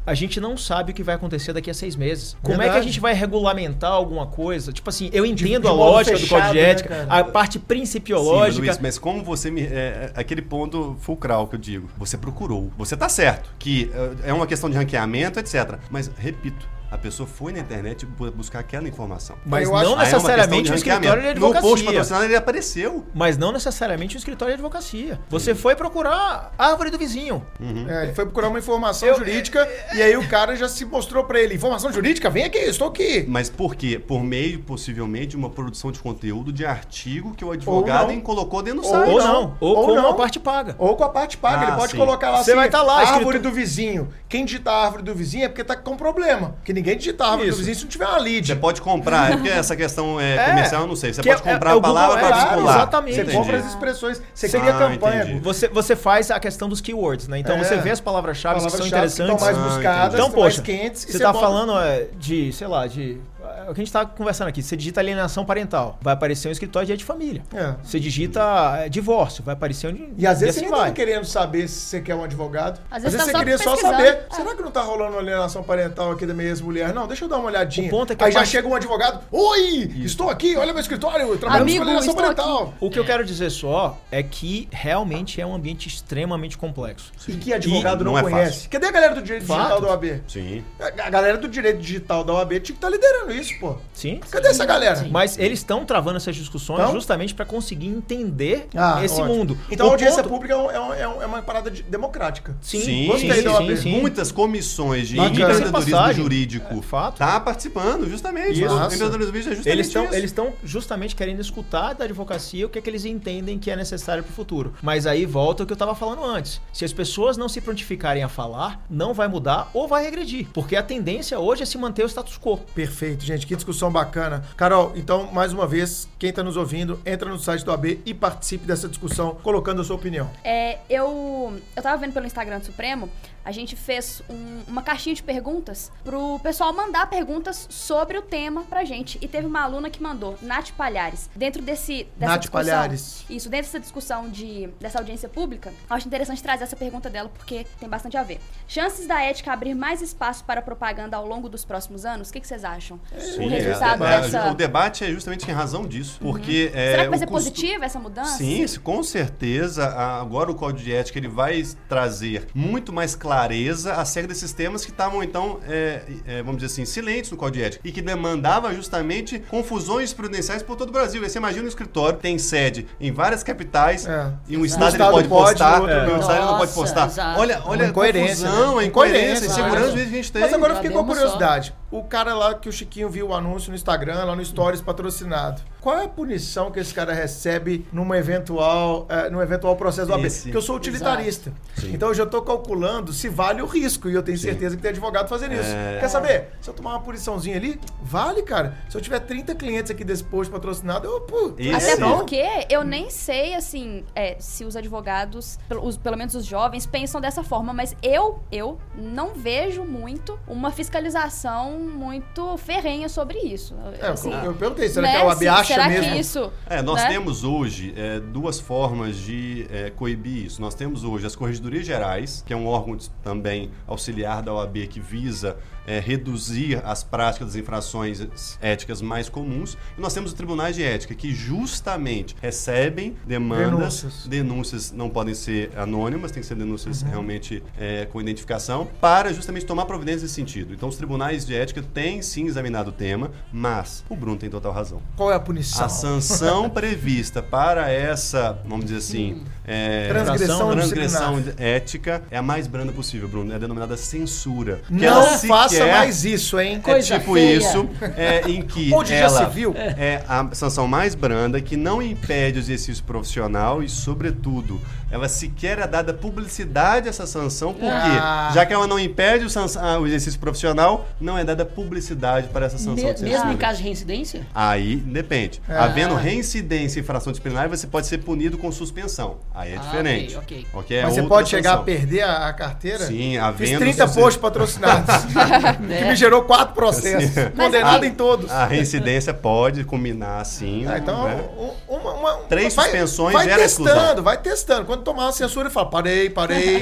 A gente não sabe o que vai acontecer daqui a seis meses. Como é que a Verdade. gente vai regulamentar alguma coisa? Tipo assim, eu entendo de a modo lógica do fechado, código de né, ética, cara? a parte Sim, mas, principiológica. Luiz, mas como você me. É, é aquele ponto fulcral que eu digo. Você procurou. Você tá certo. Que é, é uma questão de ranqueamento, etc. Mas, repito, a pessoa foi na internet bu- buscar aquela informação. Mas não é necessariamente um de escritório de ranqueamento. No post advocacia. patrocinado ele apareceu. Mas não necessariamente um escritório de advocacia. Você foi procurar a árvore do vizinho. É, ele foi procurar uma informação Eu- jurídica e aí o cara já se mostrou pra ele. Informação jurídica? Vem aqui, estou aqui. Mas por quê? Por meio, possivelmente, de uma produção de conteúdo de artigo que o advogado colocou dentro do Ou site. Ou não. Ou, Ou com não. a parte paga. Ou com a parte paga. Ah, ele pode sim. colocar lá Você assim, vai tá lá, árvore escrito- do vizinho. Quem digita a árvore do vizinho é porque tá com problema. Porque ninguém digita a árvore Isso. se não tiver uma lead. Você pode comprar, é porque essa questão é, É. comercial, eu não sei. Você Que pode é- comprar é a palavra para vincular. exatamente. Você Entendi. compra as expressões. Você Ah, cria campanha. entendi. Você, você faz a questão dos keywords, né? Então É. você vê as palavras-chave que são Palavras-chave que interessantes. estão mais Ah, buscadas, Então, mais poxa, quentes. e você tá bota- falando é, de, sei lá, de. O que a gente tá conversando aqui. Você digita alienação parental, vai aparecer um escritório de direito de família. É. Você digita é, divórcio, vai aparecer um. E às vezes assim você nem vai. tá querendo saber se você quer um advogado. Às Às vezes vezes, tá você só queria só saber. É. Será que não tá rolando uma alienação parental aqui da minha ex-mulher? Não, deixa eu dar uma olhadinha. O ponto é que Aí já parte- chega um advogado. Oi! Estou aqui, olha meu escritório, trabalhando Amigo, com alienação parental. O que eu quero dizer só é que realmente é um ambiente extremamente complexo. E que advogado E não, não é conhece. fácil. Cadê a galera do direito Fato. digital da OAB? Sim. A a galera do direito digital da OAB tinha que estar liderando isso. Isso, pô. Sim. Cadê essa galera? Sim. Mas eles estão travando essas discussões Então? justamente para conseguir entender Ah, esse ótimo. mundo. Então O a audiência ponto- pública é, um- é um- é é uma parada de- democrática. Sim, Sim, gostei sim, sim, sim. Muitas comissões de Bacana. empreendedorismo jurídico É, fato. tá participando, justamente. Isso. Empreendedorismo é justamente Eles estão isso. eles estão justamente querendo escutar da advocacia o que é que eles entendem que é necessário para o futuro. Mas aí volta o que eu estava falando antes. Se as pessoas não se prontificarem a falar, não vai mudar ou vai regredir. Porque a tendência hoje é se manter o status quo. Perfeito, gente. Que discussão bacana. Carol, então, mais uma vez, quem tá nos ouvindo, entra no site do AB e participe dessa discussão, colocando a sua opinião. É, eu, eu tava vendo pelo Instagram do Supremo, a gente fez um- uma caixinha de perguntas pro pessoal mandar perguntas sobre o tema pra gente. E teve uma aluna que mandou, Nath Palhares. Dentro desse, dessa Nath discussão. Palhares. Isso, dentro dessa discussão de, dessa audiência pública, eu acho interessante trazer essa pergunta dela porque tem bastante a ver. Chances da ética abrir mais espaço para propaganda ao longo dos próximos anos? O que, que vocês acham? Sim, o é, resultado é, dessa. O debate é justamente em razão disso. Porque. é, Será que vai o ser custo- positiva essa mudança? Sim, com certeza. Agora o Código de Ética ele vai trazer muito mais clareza acerca desses temas que estavam, então, é, é, vamos dizer assim, silentes no Código de Ética e que demandava justamente confusões prudenciais por todo o Brasil. Você imagina um escritório que tem sede em várias capitais É. e um estado, ele pode, pode, postar, outro no não. estado ele não pode postar. exato. Olha, olha Uma a incoerência, confusão, né? a incoerência, a insegurança que a gente tem. Mas agora eu fiquei com a Sabemos curiosidade. O cara lá que o Chiquinho viu o anúncio no Instagram, lá no Stories patrocinado. Qual é a punição que esse cara recebe numa eventual, eh, num eventual processo do AB? Porque eu sou utilitarista. Então eu já tô calculando se vale o risco. E eu tenho Sim. certeza que tem advogado fazendo isso. É. Quer saber? Se eu tomar uma puniçãozinha ali, vale, cara. Se eu tiver 30 clientes aqui desse post patrocinado, eu, pô, Até porque eu nem sei, assim, é, se os advogados, pelo, os- pelo menos os jovens, pensam dessa forma, mas eu, eu não vejo muito uma fiscalização muito ferrenha sobre isso. É, assim, eu, eu perguntei, será né? que a OAB acha será mesmo? que isso... É, nós né? temos hoje é, duas formas de é, coibir isso. Nós temos hoje as Corregedorias Gerais, que é um órgão de- também auxiliar da OAB que visa é, reduzir as práticas das infrações éticas mais comuns. E nós temos os tribunais de ética, que justamente recebem demandas, Denúncias. denúncias não podem ser anônimas, tem que ser denúncias Uhum. realmente é, com identificação, para justamente tomar providências nesse sentido. Então, os tribunais de ética têm sim examinado o tema, mas o Bruno tem total razão. Qual é a punição? A sanção prevista para essa, vamos dizer assim, é, Transgressão transgressão ética é a mais branda possível, Bruno. É denominada censura. Que Não ela faça mais isso, hein? É Coisa tipo feia. isso, é, em que Onde já ela se viu? é a sanção mais branda, que não impede o exercício profissional e, sobretudo, ela sequer é dada publicidade a essa sanção, porque, Ah. já que ela não impede o, sanção- ah, o exercício profissional, não é dada publicidade para essa sanção Me- de mesmo em caso de reincidência? Aí depende. É. Havendo reincidência em infração disciplinar, você pode ser punido com suspensão. Aí é Ah, diferente. ok, ok. Ok? É Mas você pode chegar a sanção. perder a, a carteira? Sim, Fiz havendo. 30 suce- posts patrocinados. que me gerou quatro processos. Condenado em todos. A reincidência pode culminar assim. Ah, então, né? um- uma, uma- Três vai- suspensões vai gera testando, exclusão. vai testando. Quando tomar uma censura, fala, parei, parei,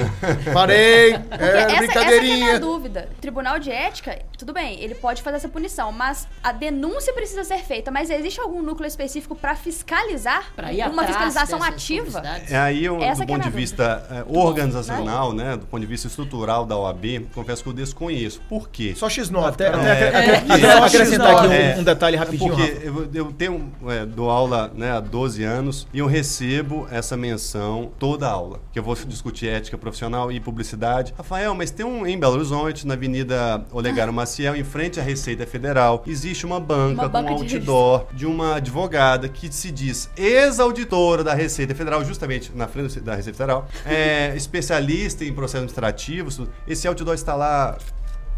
parei, é, essa, essa que é a minha brincadeirinha. dúvida. Tribunal de ética, tudo bem, ele pode fazer essa punição, mas a denúncia precisa ser feita. Mas existe algum núcleo específico para fiscalizar? Pra ir uma fiscalização ativa? É aí, eu, Essa do é a ponto de vista é, organizacional, né, do ponto de vista estrutural da OAB, confesso que eu desconheço. Por quê? Só X9. Até, até- É, até- é, até acrescentar aqui um, é, um detalhe rapidinho, Porque eu, eu tenho, é, dou aula né, há 12 anos e eu recebo essa menção toda aula, que eu vou discutir ética profissional e publicidade. Rafael, mas tem um em Belo Horizonte, na Avenida Olegário Maciel, em frente à Receita Federal, existe uma banca Uma banca com um de outdoor de uma advogada que se diz ex-auditora da Receita Federal, justamente na frente da Receita Federal, é, especialista em processos administrativos. Esse outdoor está lá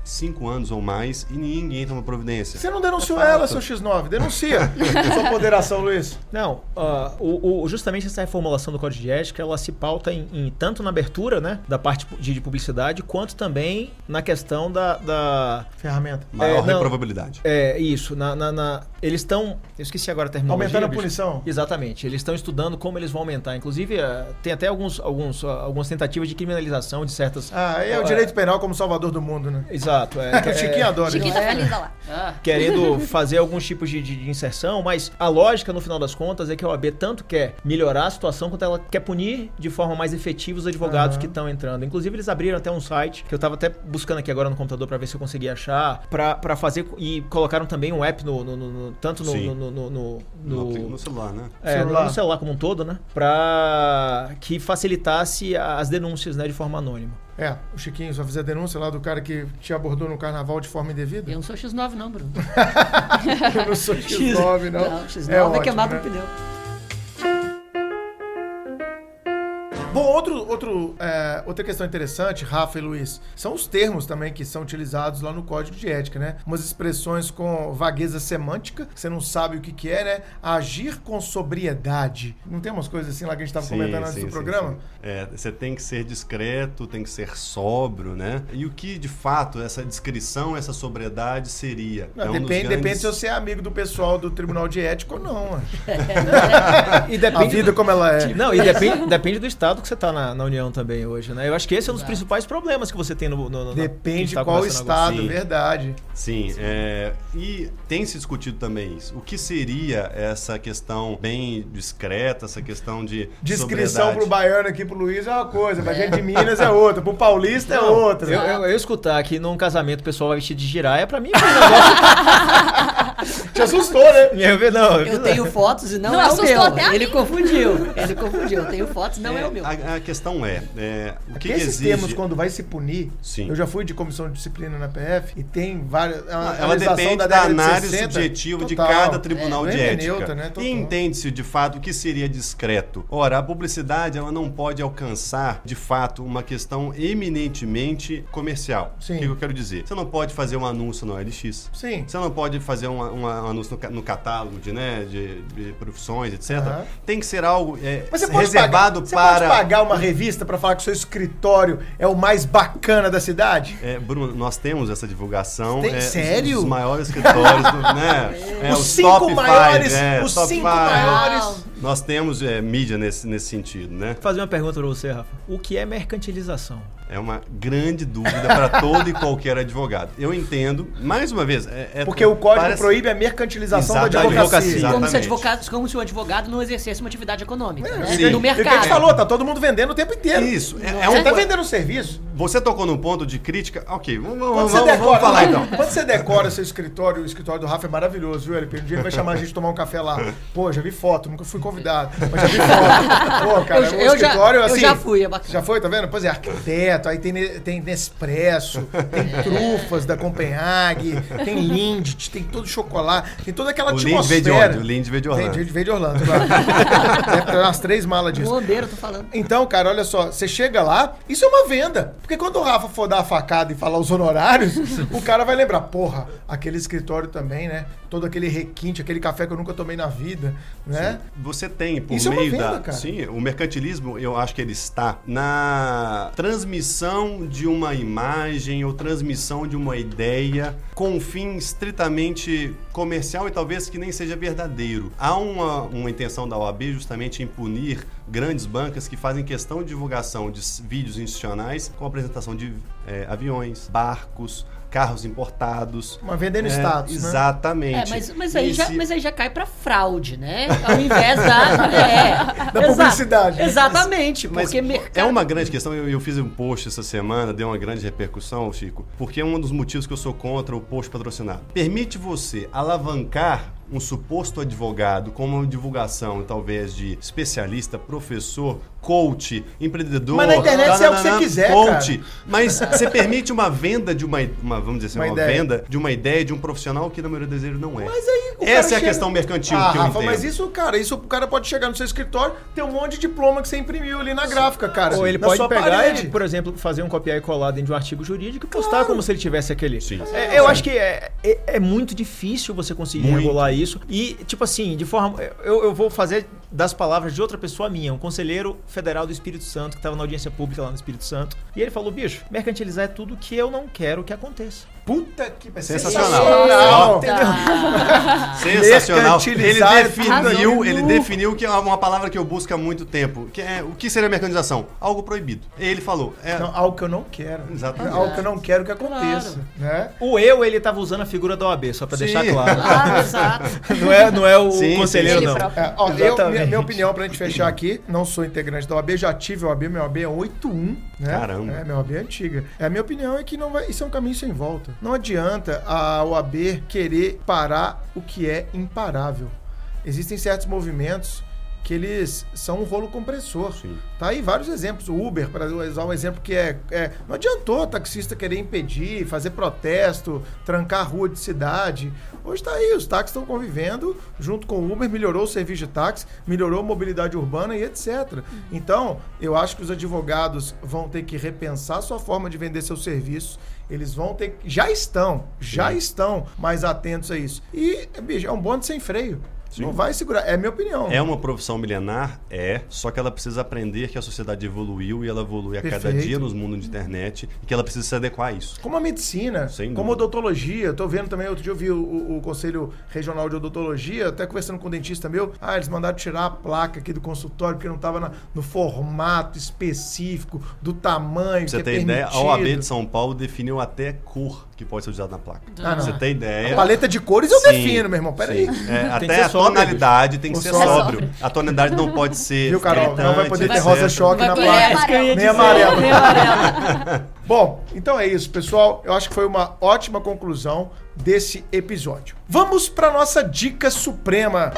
cinco anos ou mais e ninguém toma providência. Você não denunciou É ela, seu X9. Denuncia. Sua ponderação, Luiz. Não, ah, o, o- justamente essa reformulação do Código de Ética, ela se pauta em, em- tanto na abertura, né, da parte de, de publicidade, quanto também na questão da... da- Ferramenta. Maior É, não. reprovabilidade. é, isso, na, na- na- eles estão... Eu esqueci agora a terminologia. Aumentando a punição. Exatamente, eles estão estudando como eles vão aumentar. Inclusive, ah, tem até alguns, alguns, ah, algumas tentativas de criminalização de certas... Ah, é o direito penal como salvador do mundo, né? Exato. Exato. É, O Chiquinho adora. Chiquinho tá feliz olha lá. Ah, querendo fazer alguns tipos de, de- de inserção, mas a lógica, no final das contas, é que a OAB tanto quer melhorar a situação quanto ela quer punir de forma mais efetiva os advogados Aham. que estão entrando. Inclusive, eles abriram até um site que eu tava até buscando aqui agora no computador pra ver se eu conseguia achar, pra pra fazer. E colocaram também um app no. no- no- no- tanto no. Sim. no, no- no- No, no- no celular, né? é, Celular. no celular como um todo, né? Pra que facilitasse as denúncias, né, de forma anônima. É, o Chiquinho só fez a denúncia lá do cara que te abordou no carnaval de forma indevida. eu não sou X9 não, Bruno. Eu não sou X9, não. Não, X9 É é, ótimo, queimado né? no pneu. Bom, outro, outro, é, outra questão interessante, Rafa e Luiz, são os termos também que são utilizados lá no Código de Ética, né? Umas expressões com vagueza semântica, que você não sabe o que, que é, né? Agir com sobriedade. Não tem umas coisas assim lá que a gente estava comentando antes do programa? sim. É, você tem que ser discreto, tem que ser sóbrio, né? E o que, de fato, essa descrição, essa sobriedade seria? Não, É um dos depende, grandes- depende se você é amigo do pessoal do Tribunal de Ética ou não. E A depende vida do- como ela é. Não, e depende, depende do estado que você tá na, na União também hoje, né? Eu acho que esse é um dos principais problemas que você tem no. no, no Depende que tá qual agora. estado, Sim. verdade. Sim, é, e tem se discutido também isso. O que seria essa questão bem discreta, essa questão de Descrição pro sobriedade? baiano aqui pro Luiz é uma coisa, pra gente de Minas é outra, pro paulista é outra. Eu, eu, eu escutar que num casamento o pessoal vai vestir de giraia, pra mim é um negócio. Te assustou, né? Eu, não, Eu tenho fotos e não, Não é o meu. Ele mim. confundiu. Ele confundiu. Eu tenho fotos, não é, o meu. A, a questão é, é, o que, Que esses exige... termos, quando vai se punir, Sim. eu já fui de comissão de disciplina na PF e tem várias. é uma Ela legislação depende da, de análise 60, subjetiva de cada tribunal É, de é ética. neutra, né? E entende-se de fato o que seria discreto. Ora, a publicidade ela não pode alcançar de fato uma questão eminentemente comercial. Sim. O que eu quero dizer? Você não pode fazer um anúncio no OLX. Sim. Você não pode fazer um, um anúncio no, no catálogo de, né, de, de profissões, etc. Aham. Tem que ser algo é, você reservado pagar, você para. pode pagar uma revista pra falar que o seu escritório é o mais bacana da cidade? É, Bruno, nós temos essa divulgação. Tem- é, sério? Os maiores escritórios, do, né? É, Os cinco top maiores, five, é, os top cinco five. maiores. Nós temos é, mídia nesse, nesse sentido, né? Vou fazer uma pergunta pra você, Rafa. O que é mercantilização? É uma grande dúvida para todo e qualquer advogado. Eu entendo, mais uma vez, é, é- Porque o código parece- proíbe a mercantilização da Exatamente. advocacia. Como se, advogado, como se o advogado não exercesse uma atividade econômica, né? sim. No E o que a gente mercado. falou, tá todo mundo vendendo o tempo inteiro. Isso, é- Você é um- tá vendendo serviço. Você tocou num ponto de crítica. Ok, vamos, vamos, você, vamos, decora, falar então. quando você decora seu escritório, o escritório do Rafa é maravilhoso, viu, LP? Um dia ele vai chamar a gente tomar um café lá. Pô, já vi foto, nunca fui convidado, mas já vi foto. Pô, cara, Eu- o eu já- escritório, eu assim... já fui, é bacana. Já foi, tá vendo? Pois é, arquiteto, aí tem, tem Nespresso, tem trufas da Copenhague, tem Lindt, tem todo chocolate, tem toda aquela O atmosfera. O Lindt veio de Orlando. Tem, veio de Orlando, claro. Deve ter umas três malas disso. Bombeiro, tô falando. Então, cara, olha só, você chega lá, isso é uma venda. Porque quando o Rafa for dar a facada e falar os honorários, o cara vai lembrar, porra, aquele escritório também, né? Todo aquele requinte, aquele café que eu nunca tomei na vida, né? Você tem, por Isso é uma meio venda, da. cara. Sim, o mercantilismo, eu acho que ele está na transmissão de uma imagem ou transmissão de uma ideia com um fim estritamente comercial e talvez que nem seja verdadeiro. Há uma, uma intenção da OAB justamente em punir grandes bancas que fazem questão de divulgação de vídeos institucionais com apresentação de eh, aviões, barcos, carros importados. Uma venda no É, status, né? Exatamente. É, mas, mas, aí já, se- mas aí já cai pra fraude, né? Ao invés da. É, Da Exa- publicidade. Exatamente, Mas porque mercado. é uma grande questão. Eu, eu fiz um post essa semana, deu uma grande repercussão, Chico, porque é um dos motivos que eu sou contra o post patrocinado. Permite você alavancar um suposto advogado com uma divulgação, talvez, de especialista, professor, coach, empreendedor. Mas na internet você é o que você quiser, coach. Mas você permite uma venda de uma, uma vamos dizer assim, Uma uma, venda de uma ideia de um profissional que na maioria das vezes não é. Mas aí o cara Essa é a chega- questão mercantil ah, que eu Rafa, entendo. mas isso, cara, isso o cara pode chegar no seu escritório, ter um monte de diploma que você imprimiu ali na gráfica, cara. Ou ele na pode sua pegar parede. e, por exemplo, fazer um copiar e colar dentro de um artigo jurídico e postar Claro. como se ele tivesse aquele. Sim. É, eu acho que é, é, é muito difícil você conseguir Muito. regular isso. E, tipo assim, de forma. Eu, eu vou fazer das palavras de outra pessoa minha, um conselheiro federal do Espírito Santo, que estava na audiência pública lá no Espírito Santo. E ele falou: bicho, mercantilizar é tudo que eu não quero que aconteça. Puta que Sensacional. Eita. Sensacional. Ele definiu, ele definiu que é uma palavra que eu busco há muito tempo. Que é, o que seria mercantilização? Algo proibido. Ele falou. É, Não, algo que eu não quero. Exatamente. Algo que eu não quero que aconteça. Né? O eu, ele tava usando a figura da OAB, só pra Sim. deixar claro. Ah, exato. Não é, não é o Sim, conselheiro, sim. não. É, ó, eu, minha, minha opinião pra gente fechar aqui, não sou integrante da OAB, já tive a OAB, minha OAB é 81, né? Caramba. É, minha OAB é antiga. É, a minha opinião é que não vai, isso é um caminho sem volta. Não adianta a OAB querer parar o que é imparável. Existem certos movimentos que eles são um rolo compressor. Sim. Tá aí vários exemplos. O Uber, para usar um exemplo que é, é. Não adiantou o taxista querer impedir, fazer protesto, trancar a rua de cidade. Hoje tá aí, os táxis estão convivendo junto com o Uber, melhorou o serviço de táxi, melhorou a mobilidade urbana e etc. Então, eu acho que os advogados vão ter que repensar sua forma de vender seus serviços. Eles vão ter que. Já estão, já Sim. estão mais atentos a isso. E, bicho, é um bonde sem freio. Sim. Não vai segurar. É a minha opinião. É uma profissão milenar? É. Só que ela precisa aprender que a sociedade evoluiu e ela evolui a cada dia nos mundos de internet e que ela precisa se adequar a isso. Como a medicina, Sem como a odontologia. Tô vendo também, outro dia eu vi o, o- o Conselho Regional de Odontologia, até conversando com um dentista meu. Ah, eles mandaram tirar a placa aqui do consultório porque não tava na- no formato específico, do tamanho. Pra você que é ideia, a. OAB de São Paulo definiu até cor que pode ser usada na placa. Ah, você ter ideia. A paleta de cores eu Sim, defino, meu irmão. Pera aí. sim. É, Tem até a sóbrio, tonalidade tem que ser sóbrio. sóbrio. A tonalidade não pode ser. Viu, Carol? Não vai poder ter gritante, rosa etc. choque Vai na placa. Nem amarelo. Nem amarelo. Bom, então é isso, pessoal. Eu acho que foi uma ótima conclusão desse episódio. Vamos para nossa dica suprema.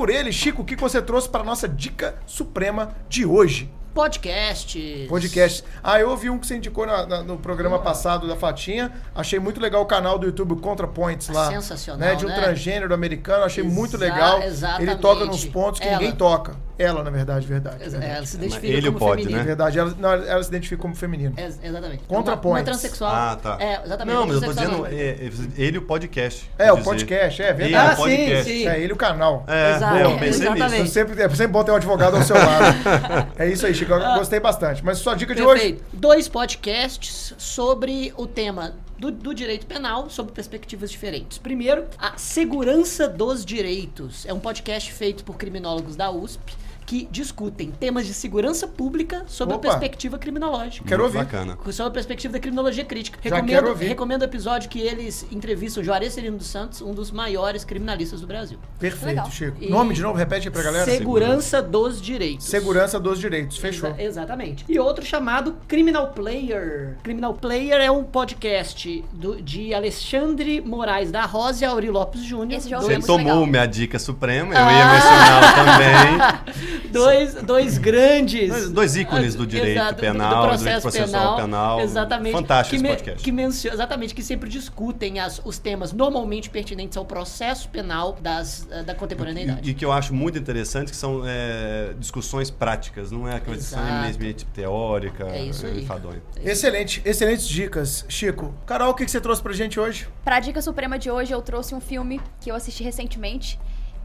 Por ele, Chico, o que você trouxe para nossa dica suprema de hoje? Podcasts. Podcast. Ah, eu ouvi um que você indicou na- na- no programa passado da Fatinha. Achei muito legal o canal do YouTube ContraPoints lá. Sensacional, né? De um né? transgênero americano. Achei muito Exa- legal. exatamente. Ele toca nos pontos que Ela. ninguém toca. Ela, na verdade, verdade. Ex- verdade. Ela se identifica Ele como pode, feminino. né? Verdade, ela, não, ela se identifica como feminino. Ex- exatamente. ContraPoints. Uma, uma transexual. Ah, tá. É, exatamente. Não, mas eu tô dizendo, é, é, ele o podcast. É, o dizer. podcast, é Ele verdade. Ah, o podcast. sim, sim. É ele o canal. É, Exato, é, eu pensei exatamente. nisso. É sempre, é sempre bom ter um advogado ao seu lado. é isso aí, Chico. Eu gostei bastante. Mas sua dica de hoje. Perfeito. Dois podcasts sobre o tema do, do direito penal, sob perspectivas diferentes. Primeiro, a segurança dos direitos. É um podcast feito por criminólogos da USP que discutem temas de segurança pública sob a perspectiva criminológica. Quero ouvir. Bacana. Sob a perspectiva da criminologia crítica. Recomendo, ouvir. recomendo o episódio que eles entrevistam Juarez Serino dos Santos, um dos maiores criminalistas do Brasil. Perfeito, Legal. Chico. E- Nome de novo, repete aí pra galera. Segurança dos direitos. Segurança dos direitos. Fechou. Exa- exatamente. E outro chamado Criminal Player. Criminal Player é um podcast do- de Alexandre Moraes da Rosa e Auri Lopes Júnior. Você é tomou legal. minha dica suprema, eu ia mencionar também. dois, dois grandes. Dois- dois ícones do direito Exato, do- penal, do do processo direito processual penal. Exatamente. Fantástico que esse me- podcast. Que mencio- exatamente, que sempre discutem as- os temas normalmente pertinentes ao processo penal das, eh, da contemporaneidade. E, e que eu acho muito interessante que são é, discussões práticas, não é aquela discussão eminentemente teórica, É isso aí. enfadonha. Excelente, excelentes dicas, Chico. Carol, o que que você trouxe pra gente hoje? Pra dica suprema de hoje, eu trouxe um filme que eu assisti recentemente.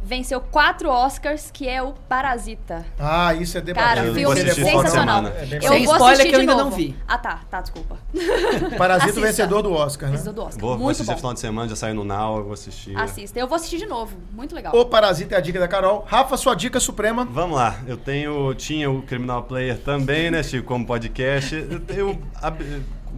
Venceu quatro Oscars, que é o Parasita. Ah, isso é Cara, debatível. vou filme sensacional. É bem Eu Sem vou spoiler assistir que eu de ainda novo. não vi. Ah, tá, tá, desculpa. Parasita Assista. vencedor do Oscar, né? Vencedor do Oscar. Vou, vou Muito assistir bom. final de semana, já saiu no Now, eu vou assistir. Assista. Eu vou assistir de novo. Muito legal. O Parasita é a dica da Carol. Rafa, sua dica suprema. Vamos lá, eu tenho, tinha o Criminal Player também, né, Chico, como podcast. Eu, eu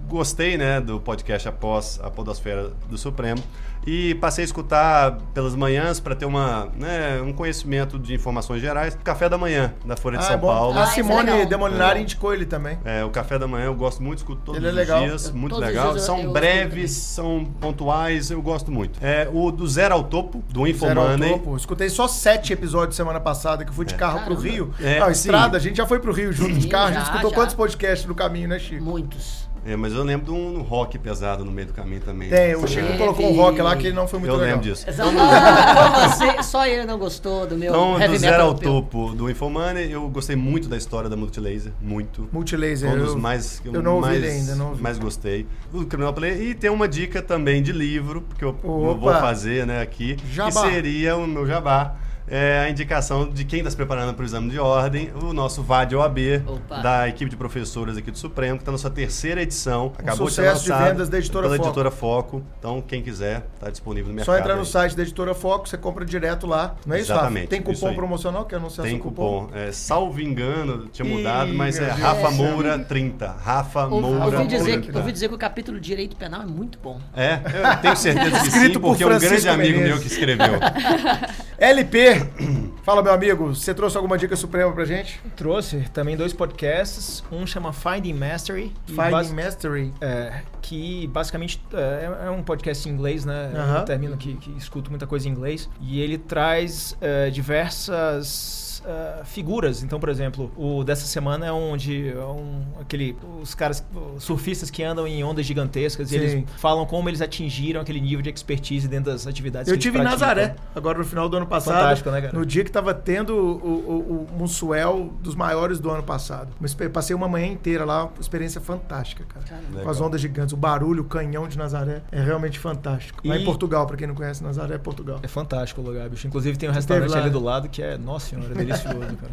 gostei, né, do podcast após a Podosfera do Supremo e passei a escutar pelas manhãs para ter uma, né, um conhecimento de informações gerais. Café da Manhã, da Folha de Ah, São é. Paulo. A Ah, é Simone legal. Demolinari É. indicou ele também. É, o café da manhã eu gosto muito, escuto todos Ele é os legal. dias, muito Todos os legal. dias são eu breves, são pontuais, eu gosto muito. É, o do Zero ao Topo, do Zero ao Infomoney. topo. Escutei só sete episódios semana passada que eu fui de carro pro Caramba. Rio. É, Não, sim. estrada, a gente já foi pro Rio junto de Sim, carro. a gente já, escutou já. quantos podcasts no caminho, né, Chico? Muitos. É, mas eu lembro de um rock pesado no meio do caminho também. Tem, o Chico Teve. colocou um rock lá que ele não foi muito eu legal. lembro disso. Você, só ele não gostou do meu Então, heavy do Zero ao. Topo do Infomoney, eu gostei muito da história da Multilaser, muito. Multilaser. Um dos eu- mais que eu não ouvi mais, ainda, não ouvi. mais gostei. O Criminal Play. E tem uma dica também de livro, porque eu, eu vou fazer né, aqui. Jabá. Que seria o meu jabá. É a indicação de quem está se preparando para o exame de ordem, o nosso VAD OAB, Opa. da equipe de professoras aqui do Supremo, que está na sua terceira edição. Acabou de ser sucesso de lançado vendas da Editora pela Foco. Editora Foco. Então, quem quiser, está disponível no mercado. Só entrar no aí. site da Editora Foco, você compra direto lá. Não é isso, Exatamente, Rafa? Tem cupom promocional? Quer anunciar Tem seu cupom. É, salvo engano, tinha Ih, mudado, mas meu é Deus Rafa. Moura 30. Rafa Ouvi, Moura ouvi 30. dizer, que- ouvi dizer que o capítulo de Direito Penal é muito bom. É, eu tenho certeza que Escrito sim, por porque é um grande amigo Menezes. meu que escreveu. LP! Fala, meu amigo, você trouxe alguma dica suprema pra gente? Trouxe também dois podcasts. Um chama Finding Mastery. Finding Mastery. É, que basicamente é, é um podcast em inglês, né? Aham. Eu termino que, que escuto muita coisa em inglês. E ele traz é, diversas é, figuras. Então, por exemplo, o dessa semana é onde é um, aquele, os caras, os surfistas que andam em ondas gigantescas. E eles falam como eles atingiram aquele nível de expertise dentro das atividades Eu que eles tive em. Nazaré, agora no final do ano passado. Fantástico, né, cara? No dia que tava tendo o, o, o Monsuel dos maiores do ano passado. Passei uma manhã inteira lá, experiência fantástica, cara. Com as ondas gigantes, o barulho, o canhão de Nazaré. É realmente fantástico. Lá E- em Portugal, pra quem não conhece, Nazaré é Portugal. É fantástico o lugar, bicho. Inclusive tem um restaurante lá, ali né? do lado que é, nossa senhora, é cara.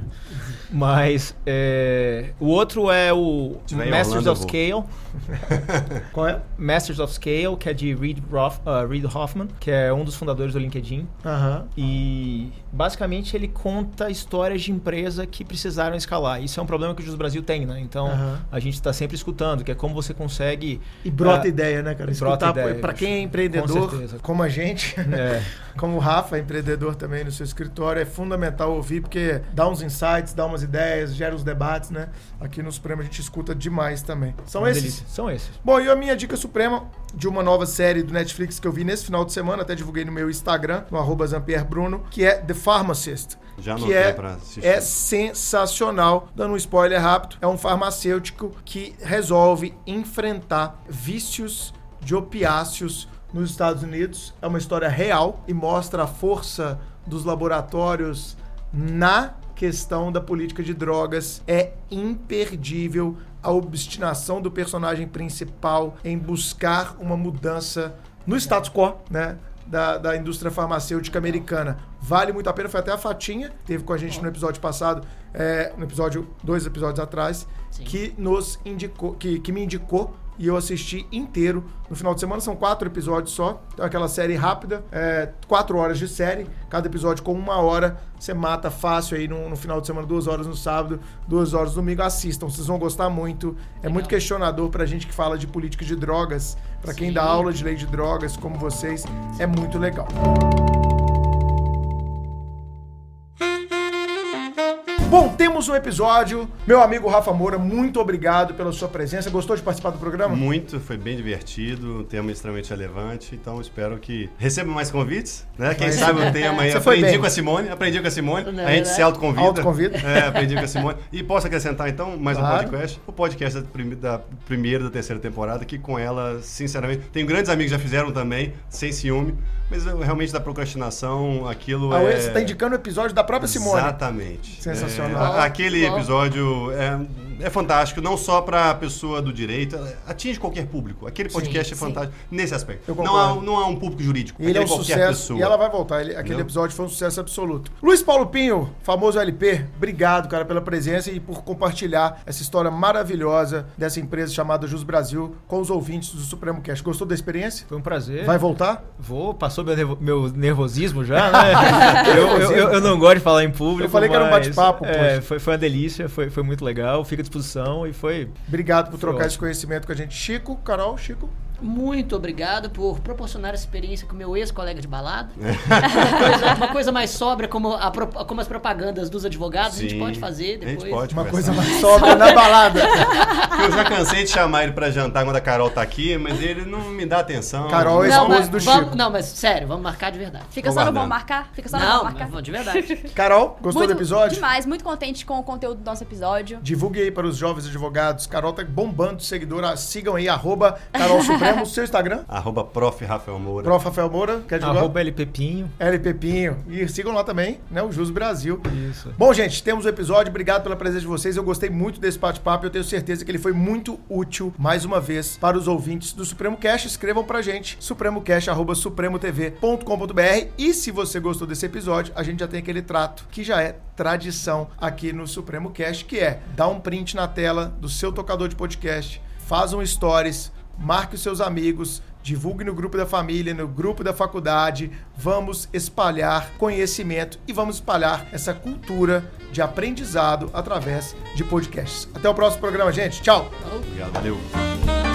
Mas é, o outro é o Masters Orlando, of. Scale. Qual é? Masters of Scale, que é de Reid, Roth, uh, Reid Hoffman, que é um dos fundadores do LinkedIn. Aham. E basicamente ele conta histórias de empresa que precisaram escalar. Isso é um problema que o Jus Brasil tem, né? Então Aham. a gente está sempre escutando, que é como você consegue. E brota Ah, ideia, né, cara? brota Escutar, pra bicho. quem é Com empreendedor, certeza. como a gente, É, como o Rafa, é empreendedor também no seu escritório, é fundamental ouvir, porque dá uns insights, dá umas ideias, gera uns debates, né? Aqui no Supremo a gente escuta demais também. São uma esses. delícia. São esses. Bom, e a minha dica suprema de uma nova série do Netflix que eu vi nesse final de semana, até divulguei no meu Instagram, no arroba Zampier Bruno, que é The Pharmacist. Já que é, é sensacional. Dando um spoiler rápido, é um farmacêutico que resolve enfrentar vícios de opiáceos nos Estados Unidos. É uma história real e mostra a força dos laboratórios na questão da política de drogas. É imperdível a obstinação do personagem principal em buscar uma mudança no status quo, né? Da, da indústria farmacêutica americana. Vale muito a pena. Foi até a Fatinha, que teve com a gente no episódio passado, é, no episódio, dois episódios atrás, Sim. que nos indicou, que, que me indicou e eu assisti inteiro no final de semana. São quatro episódios só. Então, aquela série rápida, é, quatro horas de série, cada episódio com uma hora. Você mata fácil aí no, no final de semana, duas horas no sábado, duas horas no domingo. Assistam, vocês vão gostar muito. É muito questionador pra gente que fala de política de drogas, pra quem Sim. dá aula de lei de drogas, como vocês. É muito legal. Bom, temos um episódio. Meu amigo Rafa Moura, muito obrigado pela sua presença. Gostou de participar do programa? Muito, foi bem divertido, um tema extremamente relevante, então espero que receba mais convites, né? Quem Mas- sabe o tema aí, aprendi bem. com a Simone, aprendi com a Simone, Não a gente verdade? se autoconvida. Autoconvida. É, aprendi com a Simone. E posso acrescentar então mais Claro. um podcast? O podcast da, prime- da primeira e da terceira temporada, que com ela, sinceramente, tenho grandes amigos que já fizeram também, sem ciúme, mas eu, realmente da procrastinação, aquilo Ah, é... Você está indicando o episódio da própria Simone. Exatamente. Sensacional. É, aquele episódio é, é fantástico, não só para a pessoa do direito, atinge qualquer público. Aquele podcast é sim. fantástico nesse aspecto. Eu Não há, não há um público jurídico. Ele é um aquele qualquer sucesso. pessoa. E ela vai voltar. Ele- aquele Entendeu? episódio foi um sucesso absoluto. Luiz Paulo Pinho, famoso LP, obrigado, cara, pela presença e por compartilhar essa história maravilhosa dessa empresa chamada Jus Brasil com os ouvintes do Supremo Cast. Gostou da experiência? Foi um prazer. Vai voltar? Vou, passou meu, nervo- meu nervosismo já, né? eu, eu, eu- eu não gosto de falar em público. Eu falei que era um bate-papo, É, poxa. foi, foi uma delícia, foi, foi muito legal, fica à disposição e foi. Obrigado por Foi trocar ótimo. esse conhecimento com a gente. Chico, Carol, Chico. Muito obrigado por proporcionar essa experiência com meu ex-colega de balada. uma, coisa, uma coisa mais sóbria, como, a como as propagandas dos advogados, a gente Sim, pode fazer a gente depois. pode. Uma coisa mais sóbria na balada. Eu já cansei de chamar ele pra jantar quando a Carol tá aqui, mas ele não me dá atenção. Carol é Não, esposa do vamos- Chico. não, mas sério, vamos marcar de verdade. Fica só no bom guardando. marcar? Fica só no Não, bom marcar? mas de verdade. Carol, gostou muito, do episódio? Demais, muito contente com o conteúdo do nosso episódio. Divulgue aí para os jovens advogados. Carol tá bombando de seguidor. Sigam aí, arroba Carol Supremo. Guilherme, o seu Instagram? Arroba prof. Rafael Moura. Prof. Rafael Moura, quer divulgar? Arroba LPepinho. L Pepinho. E sigam lá também, né? O Jus Brasil. Isso. Bom, gente, temos o episódio. Obrigado pela presença de vocês. Eu gostei muito desse bate-papo. Eu tenho certeza que ele foi muito útil, mais uma vez, para os ouvintes do Supremo Cash. Escrevam pra gente, supremocast.supremotv.com.br. E se você gostou desse episódio, a gente já tem aquele trato que já é tradição aqui no Supremo Cash, que é dar um print na tela do seu tocador de podcast, faz um stories, marque os seus amigos, divulgue no grupo da família, no grupo da faculdade. Vamos espalhar conhecimento e vamos espalhar essa cultura de aprendizado através de podcasts. Até o próximo programa, gente. Tchau! Obrigado, valeu.